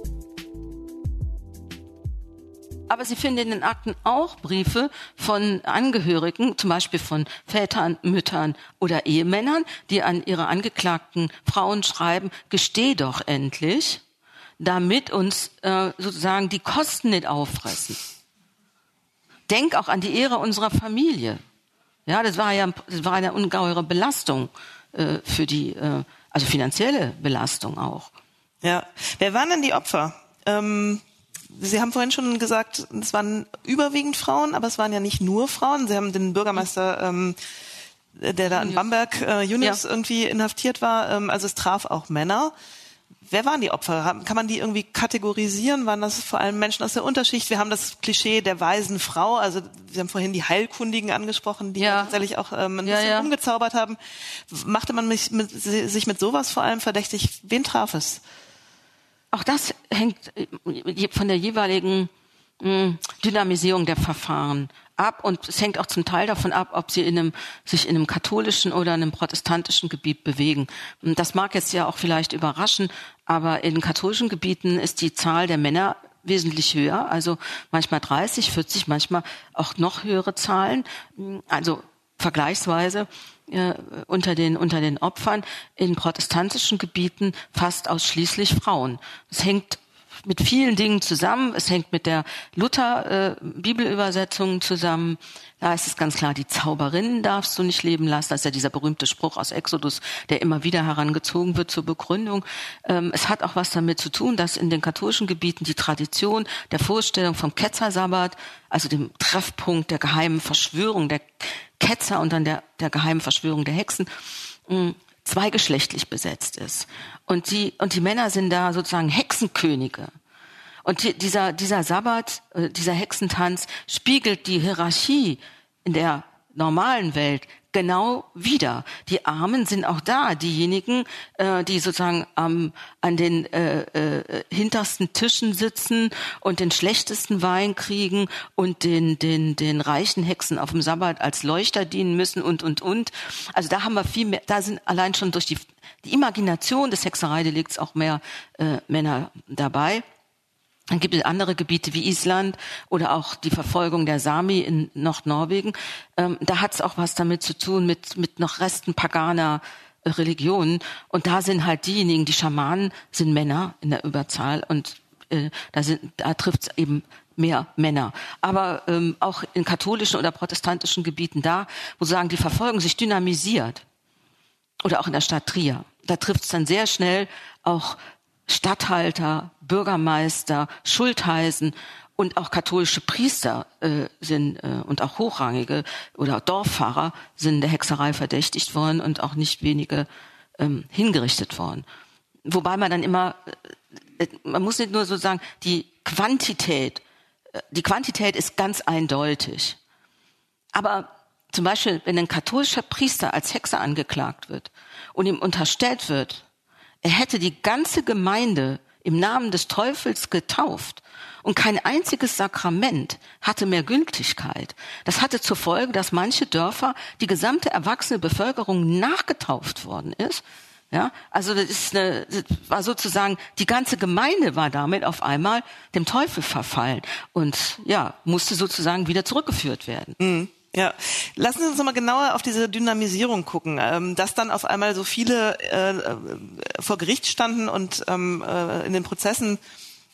Aber Sie finden in den Akten auch Briefe von Angehörigen, zum Beispiel von Vätern, Müttern oder Ehemännern, die an ihre angeklagten Frauen schreiben, gesteh doch endlich, damit uns äh, sozusagen die Kosten nicht auffressen. Denk auch an die Ehre unserer Familie. Ja, das war ja, das war eine ungeheure Belastung äh, für die, äh, also finanzielle Belastung auch. Ja, wer waren denn die Opfer? Ähm, Sie haben vorhin schon gesagt, es waren überwiegend Frauen, aber es waren ja nicht nur Frauen. Sie haben den Bürgermeister, ähm, der da in Bamberg, äh, Yunus, ja. irgendwie inhaftiert war. Ähm, also es traf auch Männer. Wer waren die Opfer? Kann man die irgendwie kategorisieren? Waren das vor allem Menschen aus der Unterschicht? Wir haben das Klischee der weisen Frau. Also Sie haben vorhin die Heilkundigen angesprochen, die ja. tatsächlich auch ähm, ein bisschen ja. umgezaubert haben. Machte man mich mit, sich mit sowas vor allem verdächtig? Wen traf es? Auch das hängt äh, von der jeweiligen hm, Dynamisierung der Verfahren ab und es hängt auch zum Teil davon ab, ob sie in einem, sich in einem katholischen oder einem protestantischen Gebiet bewegen. Das mag jetzt ja auch vielleicht überraschen, aber in katholischen Gebieten ist die Zahl der Männer wesentlich höher, also manchmal 30, 40, manchmal auch noch höhere Zahlen, also vergleichsweise äh, unter den unter den Opfern in protestantischen Gebieten fast ausschließlich Frauen. Das hängt mit vielen Dingen zusammen. Es hängt mit der Luther-Bibelübersetzung äh, zusammen. Da ist es ganz klar, die Zauberinnen darfst du nicht leben lassen. Das ist ja dieser berühmte Spruch aus Exodus, der immer wieder herangezogen wird zur Begründung. Ähm, es hat auch was damit zu tun, dass in den katholischen Gebieten die Tradition der Vorstellung vom Ketzersabbat, also dem Treffpunkt der geheimen Verschwörung der Ketzer und dann der, der geheimen Verschwörung der Hexen, mh, zweigeschlechtlich besetzt ist. Und die, und die Männer sind da sozusagen Hexenkönige. Und die, dieser, dieser Sabbat, äh, dieser Hexentanz spiegelt die Hierarchie in der normalen Welt genau wieder. Die Armen sind auch da, diejenigen, äh, die sozusagen ähm, an den äh, äh, hintersten Tischen sitzen und den schlechtesten Wein kriegen und den, den, den reichen Hexen auf dem Sabbat als Leuchter dienen müssen und, und, und. Also da haben wir viel mehr, da sind allein schon durch die, die Imagination des Hexereidelikts auch mehr äh, Männer dabei. Dann gibt es andere Gebiete wie Island oder auch die Verfolgung der Sami in Nordnorwegen. Ähm, da hat es auch was damit zu tun mit, mit noch Resten paganer äh, Religionen. Und da sind halt diejenigen, die Schamanen sind Männer in der Überzahl und äh, da, sind, da trifft es eben mehr Männer. Aber ähm, auch in katholischen oder protestantischen Gebieten da, wo sagen, die Verfolgung sich dynamisiert. Oder auch in der Stadt Trier. Da trifft es dann sehr schnell auch Statthalter, Bürgermeister, Schultheißen und auch katholische Priester äh, sind äh, und auch hochrangige oder Dorffahrer sind der Hexerei verdächtigt worden und auch nicht wenige ähm, hingerichtet worden. Wobei man dann immer, äh, man muss nicht nur so sagen, die Quantität, äh, die Quantität ist ganz eindeutig. Aber zum Beispiel, wenn ein katholischer Priester als Hexer angeklagt wird und ihm unterstellt wird, er hätte die ganze Gemeinde im Namen des Teufels getauft und kein einziges Sakrament hatte mehr Gültigkeit. Das hatte zur Folge, dass manche Dörfer, die gesamte erwachsene Bevölkerung nachgetauft worden ist. Ja, also das, ist eine, das war sozusagen die ganze Gemeinde war damit auf einmal dem Teufel verfallen und ja musste sozusagen wieder zurückgeführt werden. Mhm. Ja, lassen Sie uns nochmal genauer auf diese Dynamisierung gucken, ähm, dass dann auf einmal so viele äh, äh, vor Gericht standen und ähm, äh, in den Prozessen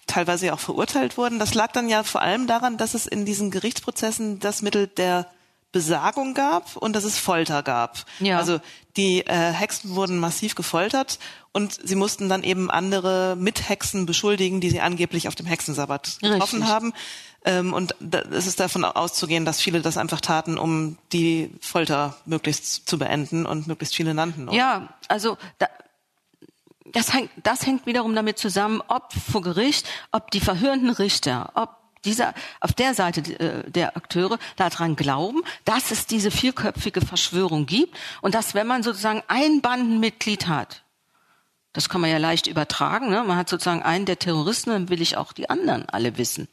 teilweise auch verurteilt wurden. Das lag dann ja vor allem daran, dass es in diesen Gerichtsprozessen das Mittel der Besagung gab und dass es Folter gab. Ja. Also die äh, Hexen wurden massiv gefoltert und sie mussten dann eben andere Mithexen beschuldigen, die sie angeblich auf dem Hexensabbat getroffen Richtig. haben. Ähm, und da, es ist davon auszugehen, dass viele das einfach taten, um die Folter möglichst zu beenden und möglichst viele nannten. Oder? Ja, also da, das, hängt, das hängt wiederum damit zusammen, ob vor Gericht, ob die verhörenden Richter, ob dieser, auf der Seite äh, der Akteure daran glauben, dass es diese vierköpfige Verschwörung gibt und dass, wenn man sozusagen ein Bandenmitglied hat, das kann man ja leicht übertragen, ne? man hat sozusagen einen der Terroristen, dann will ich auch die anderen alle wissen.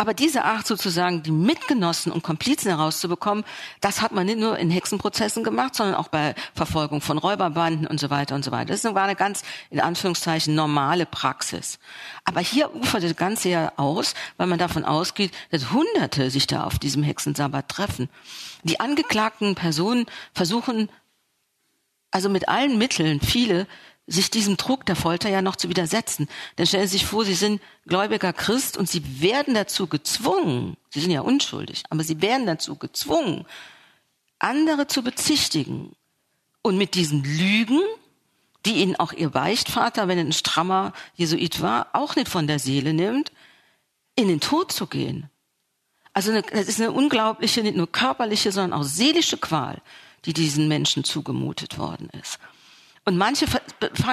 Aber diese Art sozusagen, die Mitgenossen und Komplizen herauszubekommen, das hat man nicht nur in Hexenprozessen gemacht, sondern auch bei Verfolgung von Räuberbanden und so weiter und so weiter. Das war eine ganz, in Anführungszeichen, normale Praxis. Aber hier ufert das Ganze ja aus, weil man davon ausgeht, dass Hunderte sich da auf diesem Hexensabbat treffen. Die angeklagten Personen versuchen also mit allen Mitteln, viele, sich diesem Druck der Folter ja noch zu widersetzen. Denn stellen Sie sich vor, Sie sind gläubiger Christ und Sie werden dazu gezwungen, Sie sind ja unschuldig, aber Sie werden dazu gezwungen, andere zu bezichtigen und mit diesen Lügen, die Ihnen auch Ihr Beichtvater, wenn er ein strammer Jesuit war, auch nicht von der Seele nimmt, in den Tod zu gehen. Also eine, das ist eine unglaubliche, nicht nur körperliche, sondern auch seelische Qual, die diesen Menschen zugemutet worden ist. Und manche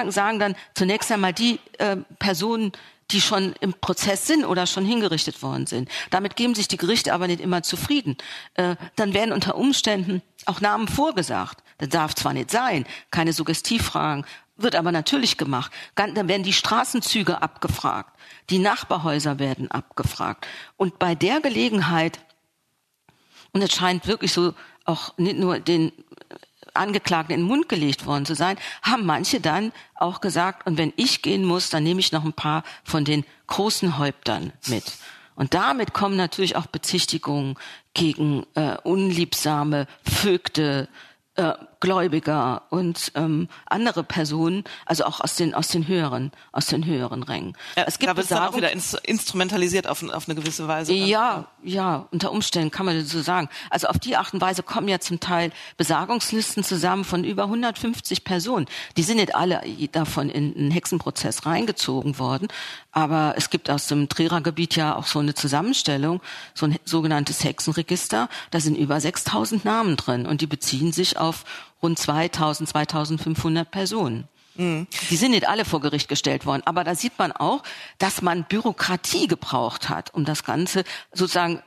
sagen dann zunächst einmal die äh, Personen, die schon im Prozess sind oder schon hingerichtet worden sind. Damit geben sich die Gerichte aber nicht immer zufrieden. Äh, dann werden unter Umständen auch Namen vorgesagt. Das darf zwar nicht sein, keine Suggestivfragen, wird aber natürlich gemacht. Dann werden die Straßenzüge abgefragt, die Nachbarhäuser werden abgefragt. Und bei der Gelegenheit, und es scheint wirklich so auch nicht nur den Angeklagten in den Mund gelegt worden zu sein, haben manche dann auch gesagt, und wenn ich gehen muss, dann nehme ich noch ein paar von den großen Häuptern mit. Und damit kommen natürlich auch Bezichtigungen gegen äh, unliebsame Vögte, äh, Gläubiger und ähm, andere Personen, also auch aus den aus den höheren aus den höheren Rängen. Ja, es gibt da wird dann auch wieder ins, instrumentalisiert auf, auf eine gewisse Weise. Ja, ja, unter Umständen kann man das so sagen. Also auf die Art und Weise kommen ja zum Teil Besagungslisten zusammen von über 150 Personen. Die sind nicht alle davon in einen Hexenprozess reingezogen worden, aber es gibt aus dem Trierer Gebiet ja auch so eine Zusammenstellung, so ein sogenanntes Hexenregister. Da sind über 6000 Namen drin und die beziehen sich auf rund 2000, 2500 Personen. Mhm. Die sind nicht alle vor Gericht gestellt worden. Aber da sieht man auch, dass man Bürokratie gebraucht hat, um das Ganze sozusagen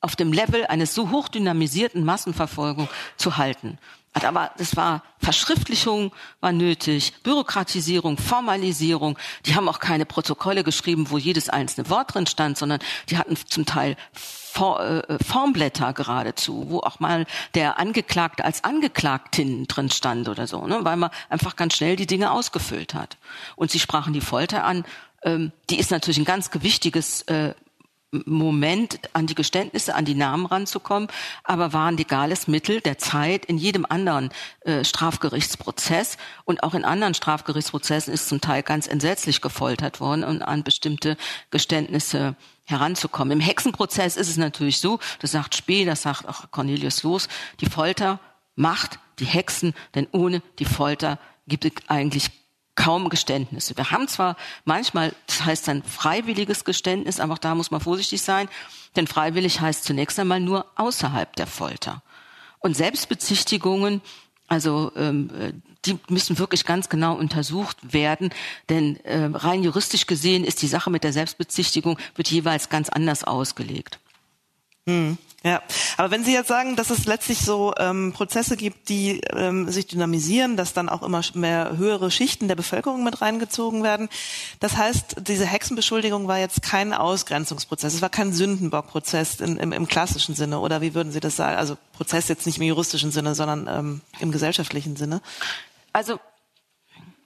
auf dem Level eines so hochdynamisierten Massenverfolgung zu halten. Aber das war Verschriftlichung war nötig, Bürokratisierung, Formalisierung. Die haben auch keine Protokolle geschrieben, wo jedes einzelne Wort drin stand, sondern die hatten zum Teil äh, Formblätter geradezu, wo auch mal der Angeklagte als Angeklagtin drin stand oder so, ne? weil man einfach ganz schnell die Dinge ausgefüllt hat. Und sie sprachen die Folter an. Ähm, die ist natürlich ein ganz gewichtiges äh, Moment, an die Geständnisse, an die Namen ranzukommen, aber war ein legales Mittel der Zeit in jedem anderen äh, Strafgerichtsprozess und auch in anderen Strafgerichtsprozessen ist zum Teil ganz entsetzlich gefoltert worden und an bestimmte Geständnisse heranzukommen. Im Hexenprozess ist es natürlich so, das sagt Spee, das sagt auch Cornelius Loos, die Folter macht die Hexen, denn ohne die Folter gibt es eigentlich kaum Geständnisse. Wir haben zwar manchmal, das heißt dann freiwilliges Geständnis, aber auch da muss man vorsichtig sein, denn freiwillig heißt zunächst einmal nur außerhalb der Folter. Und Selbstbezichtigungen, also ähm, die müssen wirklich ganz genau untersucht werden, denn äh, rein juristisch gesehen ist die Sache mit der Selbstbezichtigung wird jeweils ganz anders ausgelegt. Hm. Ja, aber wenn Sie jetzt sagen, dass es letztlich so ähm, Prozesse gibt, die ähm, sich dynamisieren, dass dann auch immer mehr höhere Schichten der Bevölkerung mit reingezogen werden, das heißt, diese Hexenbeschuldigung war jetzt kein Ausgrenzungsprozess, es war kein Sündenbockprozess im, im, im klassischen Sinne, oder wie würden Sie das sagen? Also Prozess jetzt nicht im juristischen Sinne, sondern ähm, im gesellschaftlichen Sinne. Also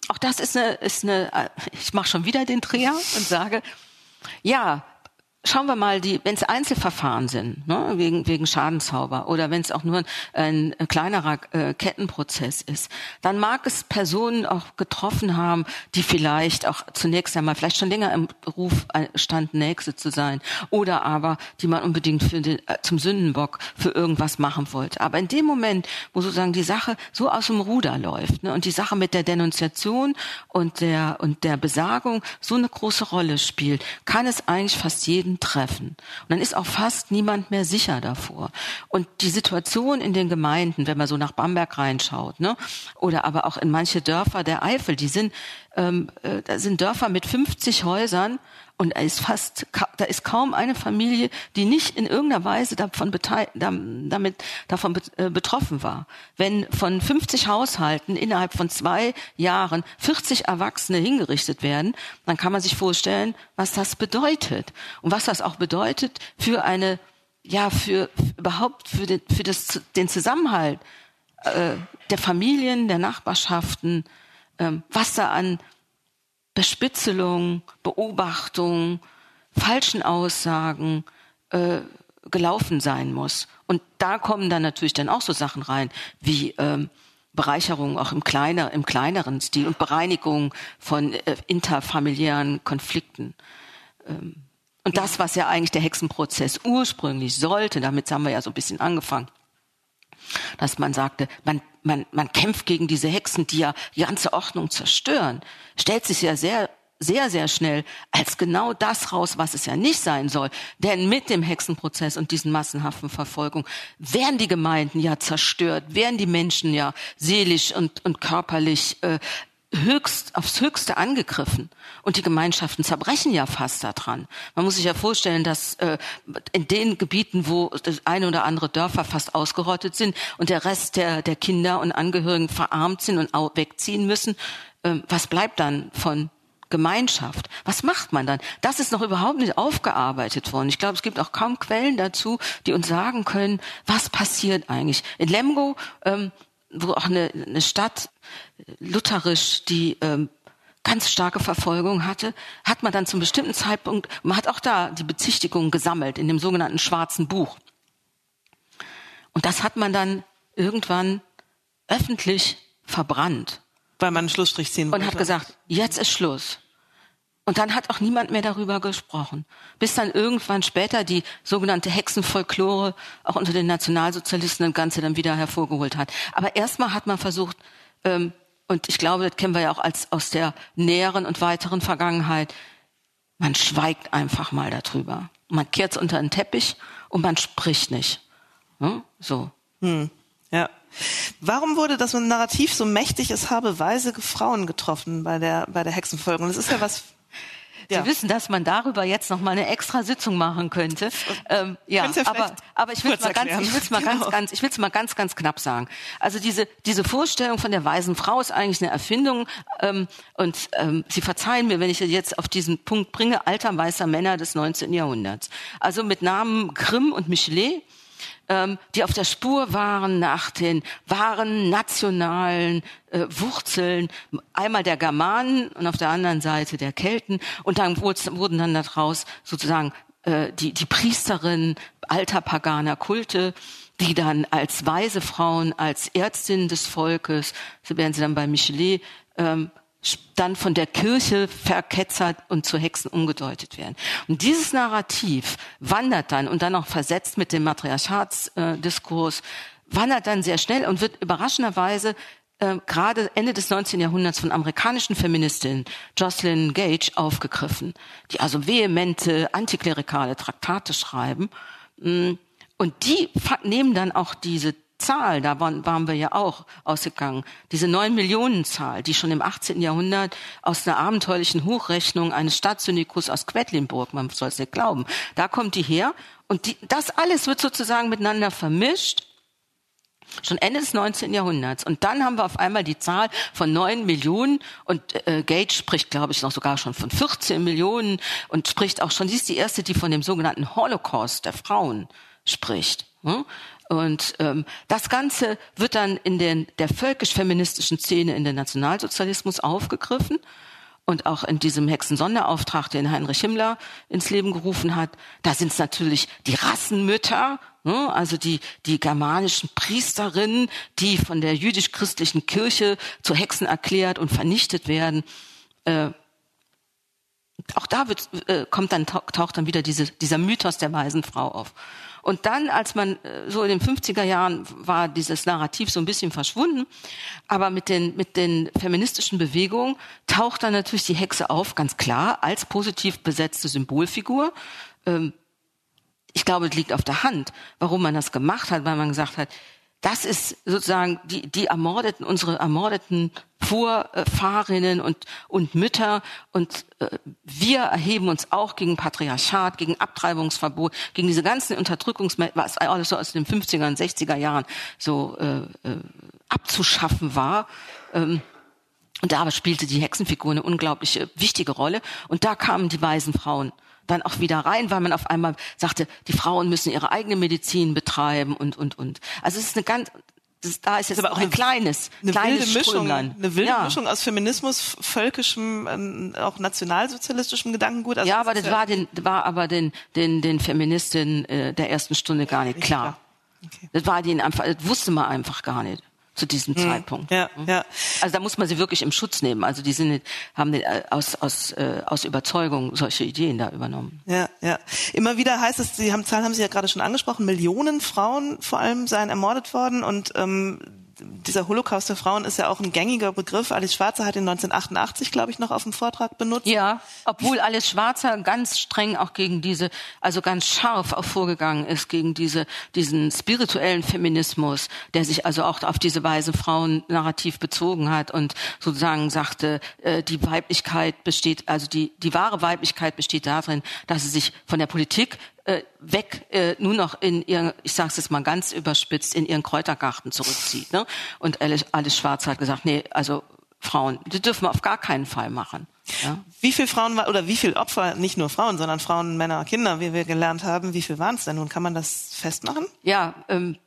auch das ist eine, ist eine ich mache schon wieder den Dreher und sage, ja, Schauen wir mal, wenn es Einzelverfahren sind, ne, wegen, wegen Schadenzauber oder wenn es auch nur ein, ein kleinerer äh, Kettenprozess ist, dann mag es Personen auch getroffen haben, die vielleicht auch zunächst einmal vielleicht schon länger im Beruf äh, standen, Nächste zu sein oder aber die man unbedingt für den, äh, zum Sündenbock für irgendwas machen wollte. Aber in dem Moment, wo sozusagen die Sache so aus dem Ruder läuft ne, und die Sache mit der Denunziation und der und der Besagung so eine große Rolle spielt, kann es eigentlich fast jeden jeden treffen. Und dann ist auch fast niemand mehr sicher davor. Und die Situation in den Gemeinden, wenn man so nach Bamberg reinschaut, ne, oder aber auch in manche Dörfer der Eifel, die sind, ähm, äh, da sind Dörfer mit 50 Häusern Und da ist fast, da ist kaum eine Familie, die nicht in irgendeiner Weise davon, damit, davon äh, betroffen war. Wenn von 50 Haushalten innerhalb von zwei Jahren 40 Erwachsene hingerichtet werden, dann kann man sich vorstellen, was das bedeutet. Und was das auch bedeutet für eine, ja, für, überhaupt für den, für das, den Zusammenhalt äh, der Familien, der Nachbarschaften, ähm, was da an Bespitzelung, Beobachtung, falschen Aussagen äh, gelaufen sein muss. Und da kommen dann natürlich dann auch so Sachen rein wie ähm, Bereicherung auch im, kleiner, im kleineren Stil und Bereinigung von äh, interfamiliären Konflikten. Ähm, und das, was ja eigentlich der Hexenprozess ursprünglich sollte, damit haben wir ja so ein bisschen angefangen, dass man sagte, man, man, man kämpft gegen diese Hexen, die ja die ganze Ordnung zerstören, stellt sich ja sehr sehr, sehr schnell als genau das raus, was es ja nicht sein soll. Denn mit dem Hexenprozess und diesen massenhaften Verfolgung werden die Gemeinden ja zerstört, werden die Menschen ja seelisch und, und körperlich äh, höchst, aufs Höchste angegriffen. Und die Gemeinschaften zerbrechen ja fast daran. Man muss sich ja vorstellen, dass äh, in den Gebieten, wo das eine oder andere Dörfer fast ausgerottet sind und der Rest der, der Kinder und Angehörigen verarmt sind und wegziehen müssen, äh, was bleibt dann von Gemeinschaft. Was macht man dann? Das ist noch überhaupt nicht aufgearbeitet worden. Ich glaube, es gibt auch kaum Quellen dazu, die uns sagen können, was passiert eigentlich. In Lemgo ähm, wo auch eine, eine Stadt lutherisch, die ähm, ganz starke Verfolgung hatte, hat man dann zum bestimmten Zeitpunkt, man hat auch da die Bezichtigung gesammelt in dem sogenannten schwarzen Buch. Und das hat man dann irgendwann öffentlich verbrannt. Weil man einen Schlussstrich ziehen wollte. Und hat gesagt, jetzt ist Schluss. Und dann hat auch niemand mehr darüber gesprochen. Bis dann irgendwann später die sogenannte Hexenfolklore auch unter den Nationalsozialisten das Ganze dann wieder hervorgeholt hat. Aber erstmal hat man versucht, ähm, und ich glaube, das kennen wir ja auch als aus der näheren und weiteren Vergangenheit, man schweigt einfach mal darüber. Man kehrt es unter den Teppich und man spricht nicht. Hm? So. Hm. Ja. Warum wurde das Narrativ so mächtig, es habe weise Frauen getroffen bei der, bei der Hexenfolgung? Das ist ja was ja. Sie wissen, dass man darüber jetzt noch mal eine extra Sitzung machen könnte. Ähm, ja, ja aber, aber ich will es mal ganz, ich will es mal genau. ganz, ganz, ich will es mal ganz, ganz knapp sagen. Also diese diese Vorstellung von der weisen Frau ist eigentlich eine Erfindung. Ähm, und ähm, Sie verzeihen mir, wenn ich jetzt auf diesen Punkt bringe: alter weißer Männer des 19. Jahrhunderts. Also mit Namen Grimm und Michelet ähm, die auf der Spur waren nach den wahren nationalen äh, Wurzeln, einmal der Germanen und auf der anderen Seite der Kelten. Und dann wurden dann daraus sozusagen äh, die, die Priesterin alter paganer Kulte, die dann als weise Frauen, als Ärztin des Volkes, so werden sie dann bei Michelet, ähm, dann von der Kirche verketzert und zu Hexen umgedeutet werden. Und dieses Narrativ wandert dann und dann auch versetzt mit dem Matriarchatsdiskurs, wandert dann sehr schnell und wird überraschenderweise äh, gerade Ende des 19. Jahrhunderts von amerikanischen Feministinnen Jocelyn Gage aufgegriffen, die also vehemente antiklerikale Traktate schreiben. Mm, und die nehmen dann auch diese Zahl, da waren, waren wir ja auch ausgegangen, diese neun Millionen Zahl, die schon im 18. Jahrhundert aus einer abenteuerlichen Hochrechnung eines Stadtsyndikus aus Quedlinburg, man soll es nicht glauben, da kommt die her und die, das alles wird sozusagen miteinander vermischt schon Ende des 19. Jahrhunderts. Und dann haben wir auf einmal die Zahl von neun Millionen und äh, Gage spricht, glaube ich, noch sogar schon von 14 Millionen und spricht auch schon, sie ist die erste, die von dem sogenannten Holocaust der Frauen spricht. Hm? Und ähm, das Ganze wird dann in den, der völkisch-feministischen Szene in den Nationalsozialismus aufgegriffen und auch in diesem Hexensonderauftrag, den Heinrich Himmler ins Leben gerufen hat. Da sind es natürlich die Rassenmütter, ne, also die, die germanischen Priesterinnen, die von der jüdisch-christlichen Kirche zu Hexen erklärt und vernichtet werden. Äh, auch da wird, äh, kommt dann, taucht dann wieder diese, dieser Mythos der weisen Frau auf. Und dann, als man äh, so in den 50er Jahren war dieses Narrativ so ein bisschen verschwunden, aber mit den, mit den feministischen Bewegungen taucht dann natürlich die Hexe auf, ganz klar, als positiv besetzte Symbolfigur. Ähm, ich glaube, es liegt auf der Hand, warum man das gemacht hat, weil man gesagt hat, das ist sozusagen die, die ermordeten, unsere ermordeten Vorfahrinnen und, und Mütter. Und äh, wir erheben uns auch gegen Patriarchat, gegen Abtreibungsverbot, gegen diese ganzen Unterdrückungsmethoden, was alles so aus den 50er und 60er Jahren so äh, äh, abzuschaffen war. Ähm, und da spielte die Hexenfigur eine unglaubliche wichtige Rolle. Und da kamen die weisen Frauen dann auch wieder rein, weil man auf einmal sagte, die Frauen müssen ihre eigene Medizin betreiben und und und. Also es ist eine ganz das, da ist jetzt aber auch ein eine, kleines, eine kleines wilde Mischung, eine wilde ja. Mischung aus Feminismus, völkischem, ähm, auch nationalsozialistischem Gedankengut. Also ja, aber das, das war den, war aber den, den, den Feministinnen äh, der ersten Stunde gar nicht klar. klar. Okay. Das war denen einfach, das wusste man einfach gar nicht zu diesem hm. Zeitpunkt. Ja, hm. ja. Also da muss man sie wirklich im Schutz nehmen. Also die sind haben äh, aus aus äh, aus Überzeugung solche Ideen da übernommen. Ja, ja. Immer wieder heißt es, Sie haben Zahlen haben Sie ja gerade schon angesprochen, Millionen Frauen vor allem seien ermordet worden und ähm, dieser Holocaust der Frauen ist ja auch ein gängiger Begriff. Alice Schwarzer hat ihn 1988, glaube ich, noch auf dem Vortrag benutzt. Ja, obwohl Alice Schwarzer ganz streng auch gegen diese, also ganz scharf auch vorgegangen ist gegen diese, diesen spirituellen Feminismus, der sich also auch auf diese weise Frauen-Narrativ bezogen hat und sozusagen sagte, äh, die Weiblichkeit besteht, also die, die wahre Weiblichkeit besteht darin, dass sie sich von der Politik äh, weg äh, nur noch in ihren, ich sage es jetzt mal ganz überspitzt, in ihren Kräutergarten zurückzieht. Ne? Und Alice, Alice Schwarz hat gesagt, nee, also Frauen, die dürfen wir auf gar keinen Fall machen. Ja? Wie viele Frauen war, oder wie viele Opfer, nicht nur Frauen, sondern Frauen, Männer, Kinder, wie wir gelernt haben, wie viel waren es denn nun? Kann man das festmachen? Ja, ähm,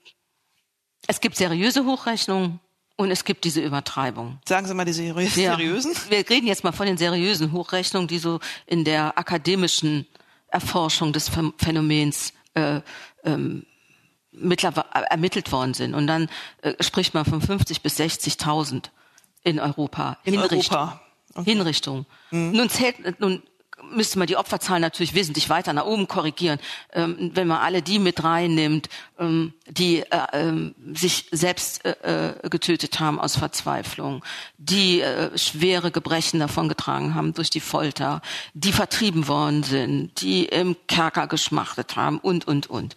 es gibt seriöse Hochrechnungen und es gibt diese Übertreibung. Sagen Sie mal die seriösen? Ja. Wir reden jetzt mal von den seriösen Hochrechnungen, die so in der akademischen Erforschung des Phänomens äh, ähm, mittlerweile ermittelt worden sind. Und dann äh, spricht man von 50 bis 60.000 in Europa. In Hinrichtung. Europa. Okay. Hinrichtung. Mhm. Nun zählt, nun müsste man die Opferzahlen natürlich wesentlich weiter nach oben korrigieren, ähm, wenn man alle die mit reinnimmt, ähm, die äh, ähm, sich selbst äh, äh, getötet haben aus Verzweiflung, die äh, schwere Gebrechen davongetragen haben durch die Folter, die vertrieben worden sind, die im Kerker geschmachtet haben und, und, und.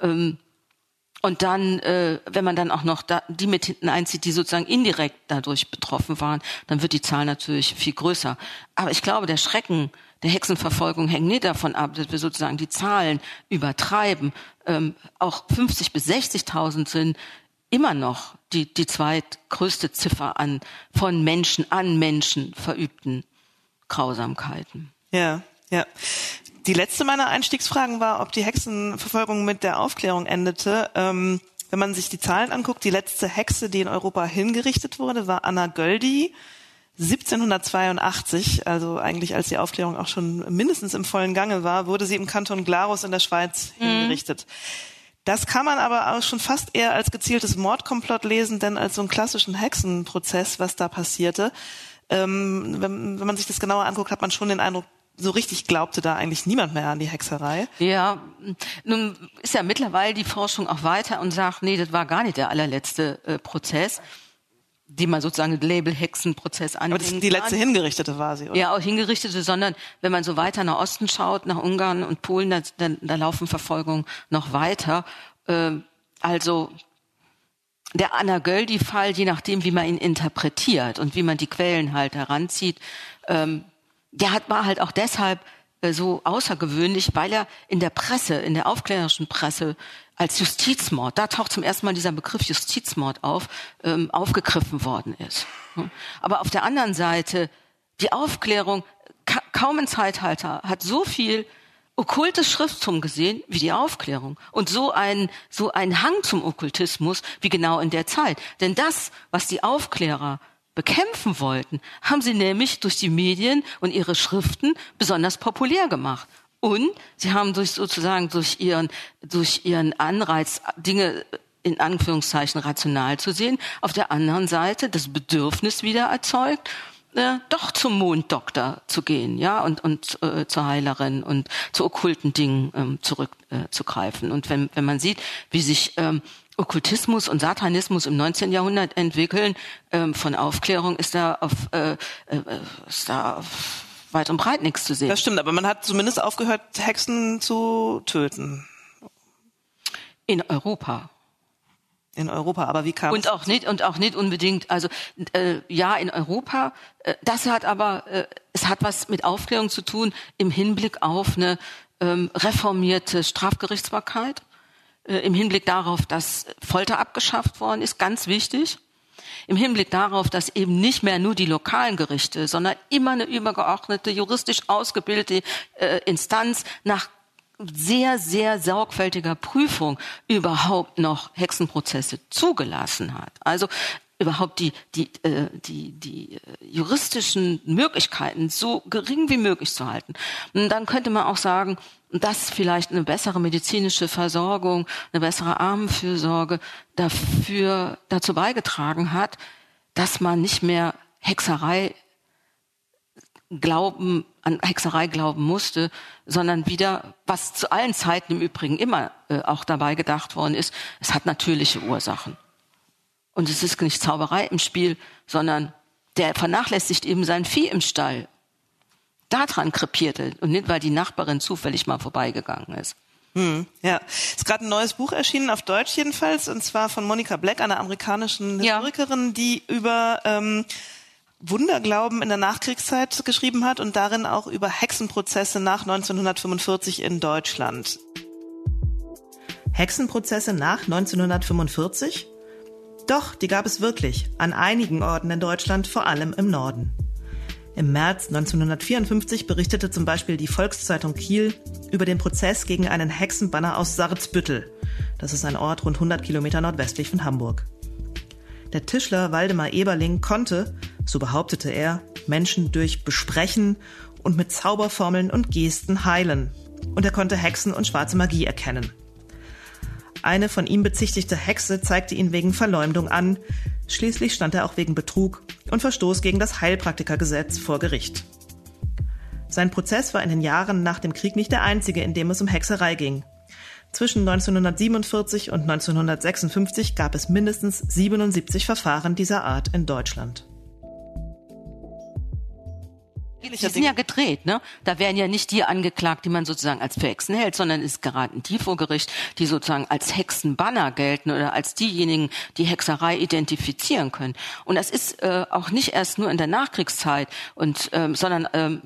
Ähm, und dann, äh, wenn man dann auch noch da, die mit hinten einzieht, die sozusagen indirekt dadurch betroffen waren, dann wird die Zahl natürlich viel größer. Aber ich glaube, der Schrecken der Hexenverfolgung hängt nicht davon ab, dass wir sozusagen die Zahlen übertreiben. Ähm, auch 50 bis 60.000 sind immer noch die, die zweitgrößte Ziffer an von Menschen an Menschen verübten Grausamkeiten. Ja, ja. Die letzte meiner Einstiegsfragen war, ob die Hexenverfolgung mit der Aufklärung endete. Ähm, wenn man sich die Zahlen anguckt, die letzte Hexe, die in Europa hingerichtet wurde, war Anna Göldi 1782, also eigentlich als die Aufklärung auch schon mindestens im vollen Gange war, wurde sie im Kanton Glarus in der Schweiz mhm. hingerichtet. Das kann man aber auch schon fast eher als gezieltes Mordkomplott lesen, denn als so einen klassischen Hexenprozess, was da passierte. Ähm, wenn, wenn man sich das genauer anguckt, hat man schon den Eindruck, so richtig glaubte da eigentlich niemand mehr an die Hexerei. Ja, nun ist ja mittlerweile die Forschung auch weiter und sagt, nee, das war gar nicht der allerletzte äh, Prozess die man sozusagen den Label-Hexenprozess anhängen Aber das ist die letzte hingerichtete war sie, oder? Ja, auch hingerichtete, sondern wenn man so weiter nach Osten schaut, nach Ungarn und Polen, da, da, da laufen Verfolgungen noch weiter. Ähm, also der Anna Göldi-Fall, je nachdem, wie man ihn interpretiert und wie man die Quellen halt heranzieht, ähm, der hat, war halt auch deshalb so außergewöhnlich, weil er in der Presse, in der aufklärerischen Presse als Justizmord, da taucht zum ersten Mal dieser Begriff Justizmord auf, ähm, aufgegriffen worden ist. Aber auf der anderen Seite, die Aufklärung, ka kaum ein Zeithalter hat so viel okkultes Schrifttum gesehen wie die Aufklärung und so ein so ein Hang zum Okkultismus wie genau in der Zeit. Denn das, was die Aufklärer bekämpfen wollten, haben sie nämlich durch die Medien und ihre Schriften besonders populär gemacht. Und sie haben durch sozusagen durch ihren, durch ihren Anreiz, Dinge in Anführungszeichen rational zu sehen, auf der anderen Seite das Bedürfnis wieder erzeugt, äh, doch zum Monddoktor zu gehen, ja, und, und äh, zur Heilerin und zu okkulten Dingen ähm, zurückzugreifen. Äh, und wenn, wenn man sieht, wie sich ähm, Okkultismus und Satanismus im 19. Jahrhundert entwickeln, ähm, von Aufklärung ist da auf, äh, äh, ist da auf weit und breit nichts zu sehen. Das stimmt, aber man hat zumindest aufgehört, Hexen zu töten. In Europa. in Europa, aber wie kam und auch nicht und auch nicht unbedingt. Also äh, ja in Europa. Äh, das hat aber äh, es hat was mit Aufklärung zu tun im Hinblick auf eine ähm, reformierte Strafgerichtsbarkeit, äh, im Hinblick darauf, dass Folter abgeschafft worden ist, ganz wichtig. Im Hinblick darauf, dass eben nicht mehr nur die lokalen Gerichte, sondern immer eine übergeordnete, juristisch ausgebildete äh, Instanz nach sehr, sehr sorgfältiger Prüfung überhaupt noch Hexenprozesse zugelassen hat. Also überhaupt die, die, äh, die, die äh, juristischen Möglichkeiten so gering wie möglich zu halten. Und dann könnte man auch sagen, dass vielleicht eine bessere medizinische Versorgung, eine bessere Armenfürsorge dafür dazu beigetragen hat, dass man nicht mehr Hexerei glauben, an Hexerei glauben musste, sondern wieder, was zu allen Zeiten im Übrigen immer äh, auch dabei gedacht worden ist, es hat natürliche Ursachen. Und es ist nicht Zauberei im Spiel, sondern der vernachlässigt eben sein Vieh im Stall. Daran krepierte und nicht, weil die Nachbarin zufällig mal vorbeigegangen ist. Hm, ja, es ist gerade ein neues Buch erschienen, auf Deutsch jedenfalls, und zwar von Monica Black, einer amerikanischen Historikerin, ja. die über ähm, Wunderglauben in der Nachkriegszeit geschrieben hat und darin auch über Hexenprozesse nach 1945 in Deutschland. Hexenprozesse nach 1945? Doch, die gab es wirklich, an einigen Orten in Deutschland, vor allem im Norden. Im März 1954 berichtete zum Beispiel die Volkszeitung Kiel über den Prozess gegen einen Hexenbanner aus Sarzbüttel. Das ist ein Ort rund 100 Kilometer nordwestlich von Hamburg. Der Tischler Waldemar Eberling konnte, so behauptete er, Menschen durch Besprechen und mit Zauberformeln und Gesten heilen. Und er konnte Hexen und schwarze Magie erkennen. Eine von ihm bezichtigte Hexe zeigte ihn wegen Verleumdung an. Schließlich stand er auch wegen Betrug und Verstoß gegen das Heilpraktikergesetz vor Gericht. Sein Prozess war in den Jahren nach dem Krieg nicht der einzige, in dem es um Hexerei ging. Zwischen 1947 und 1956 gab es mindestens 77 Verfahren dieser Art in Deutschland. Die sind ja gedreht, ne? Da werden ja nicht die angeklagt, die man sozusagen als für Hexen hält, sondern es geraten die vor Gericht, die sozusagen als Hexenbanner gelten oder als diejenigen, die Hexerei identifizieren können. Und das ist äh, auch nicht erst nur in der Nachkriegszeit und ähm, sondern ähm,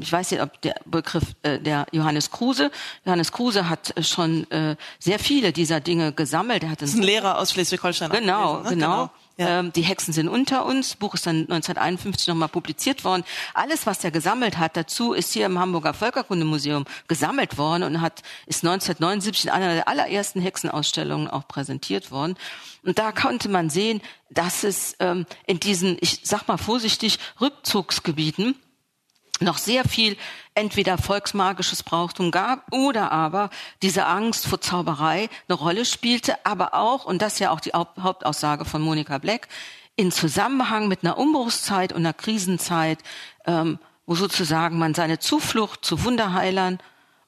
ich weiß nicht, ob der Begriff äh, der Johannes Kruse. Johannes Kruse hat schon äh, sehr viele dieser Dinge gesammelt. Er hat das ist ein Lehrer aus Schleswig-Holstein. Genau, ne? genau, genau. Ähm, die Hexen sind unter uns. Buch ist dann 1951 nochmal publiziert worden. Alles, was er gesammelt hat, dazu ist hier im Hamburger Völkerkundemuseum gesammelt worden und hat ist 1979 in einer der allerersten Hexenausstellungen auch präsentiert worden. Und da konnte man sehen, dass es ähm, in diesen, ich sag mal vorsichtig, Rückzugsgebieten noch sehr viel entweder volksmagisches Brauchtum gab oder aber diese Angst vor Zauberei eine Rolle spielte, aber auch, und das ist ja auch die Hauptaussage von Monika Black, in Zusammenhang mit einer Umbruchszeit und einer Krisenzeit, ähm, wo sozusagen man seine Zuflucht zu Wunderheilern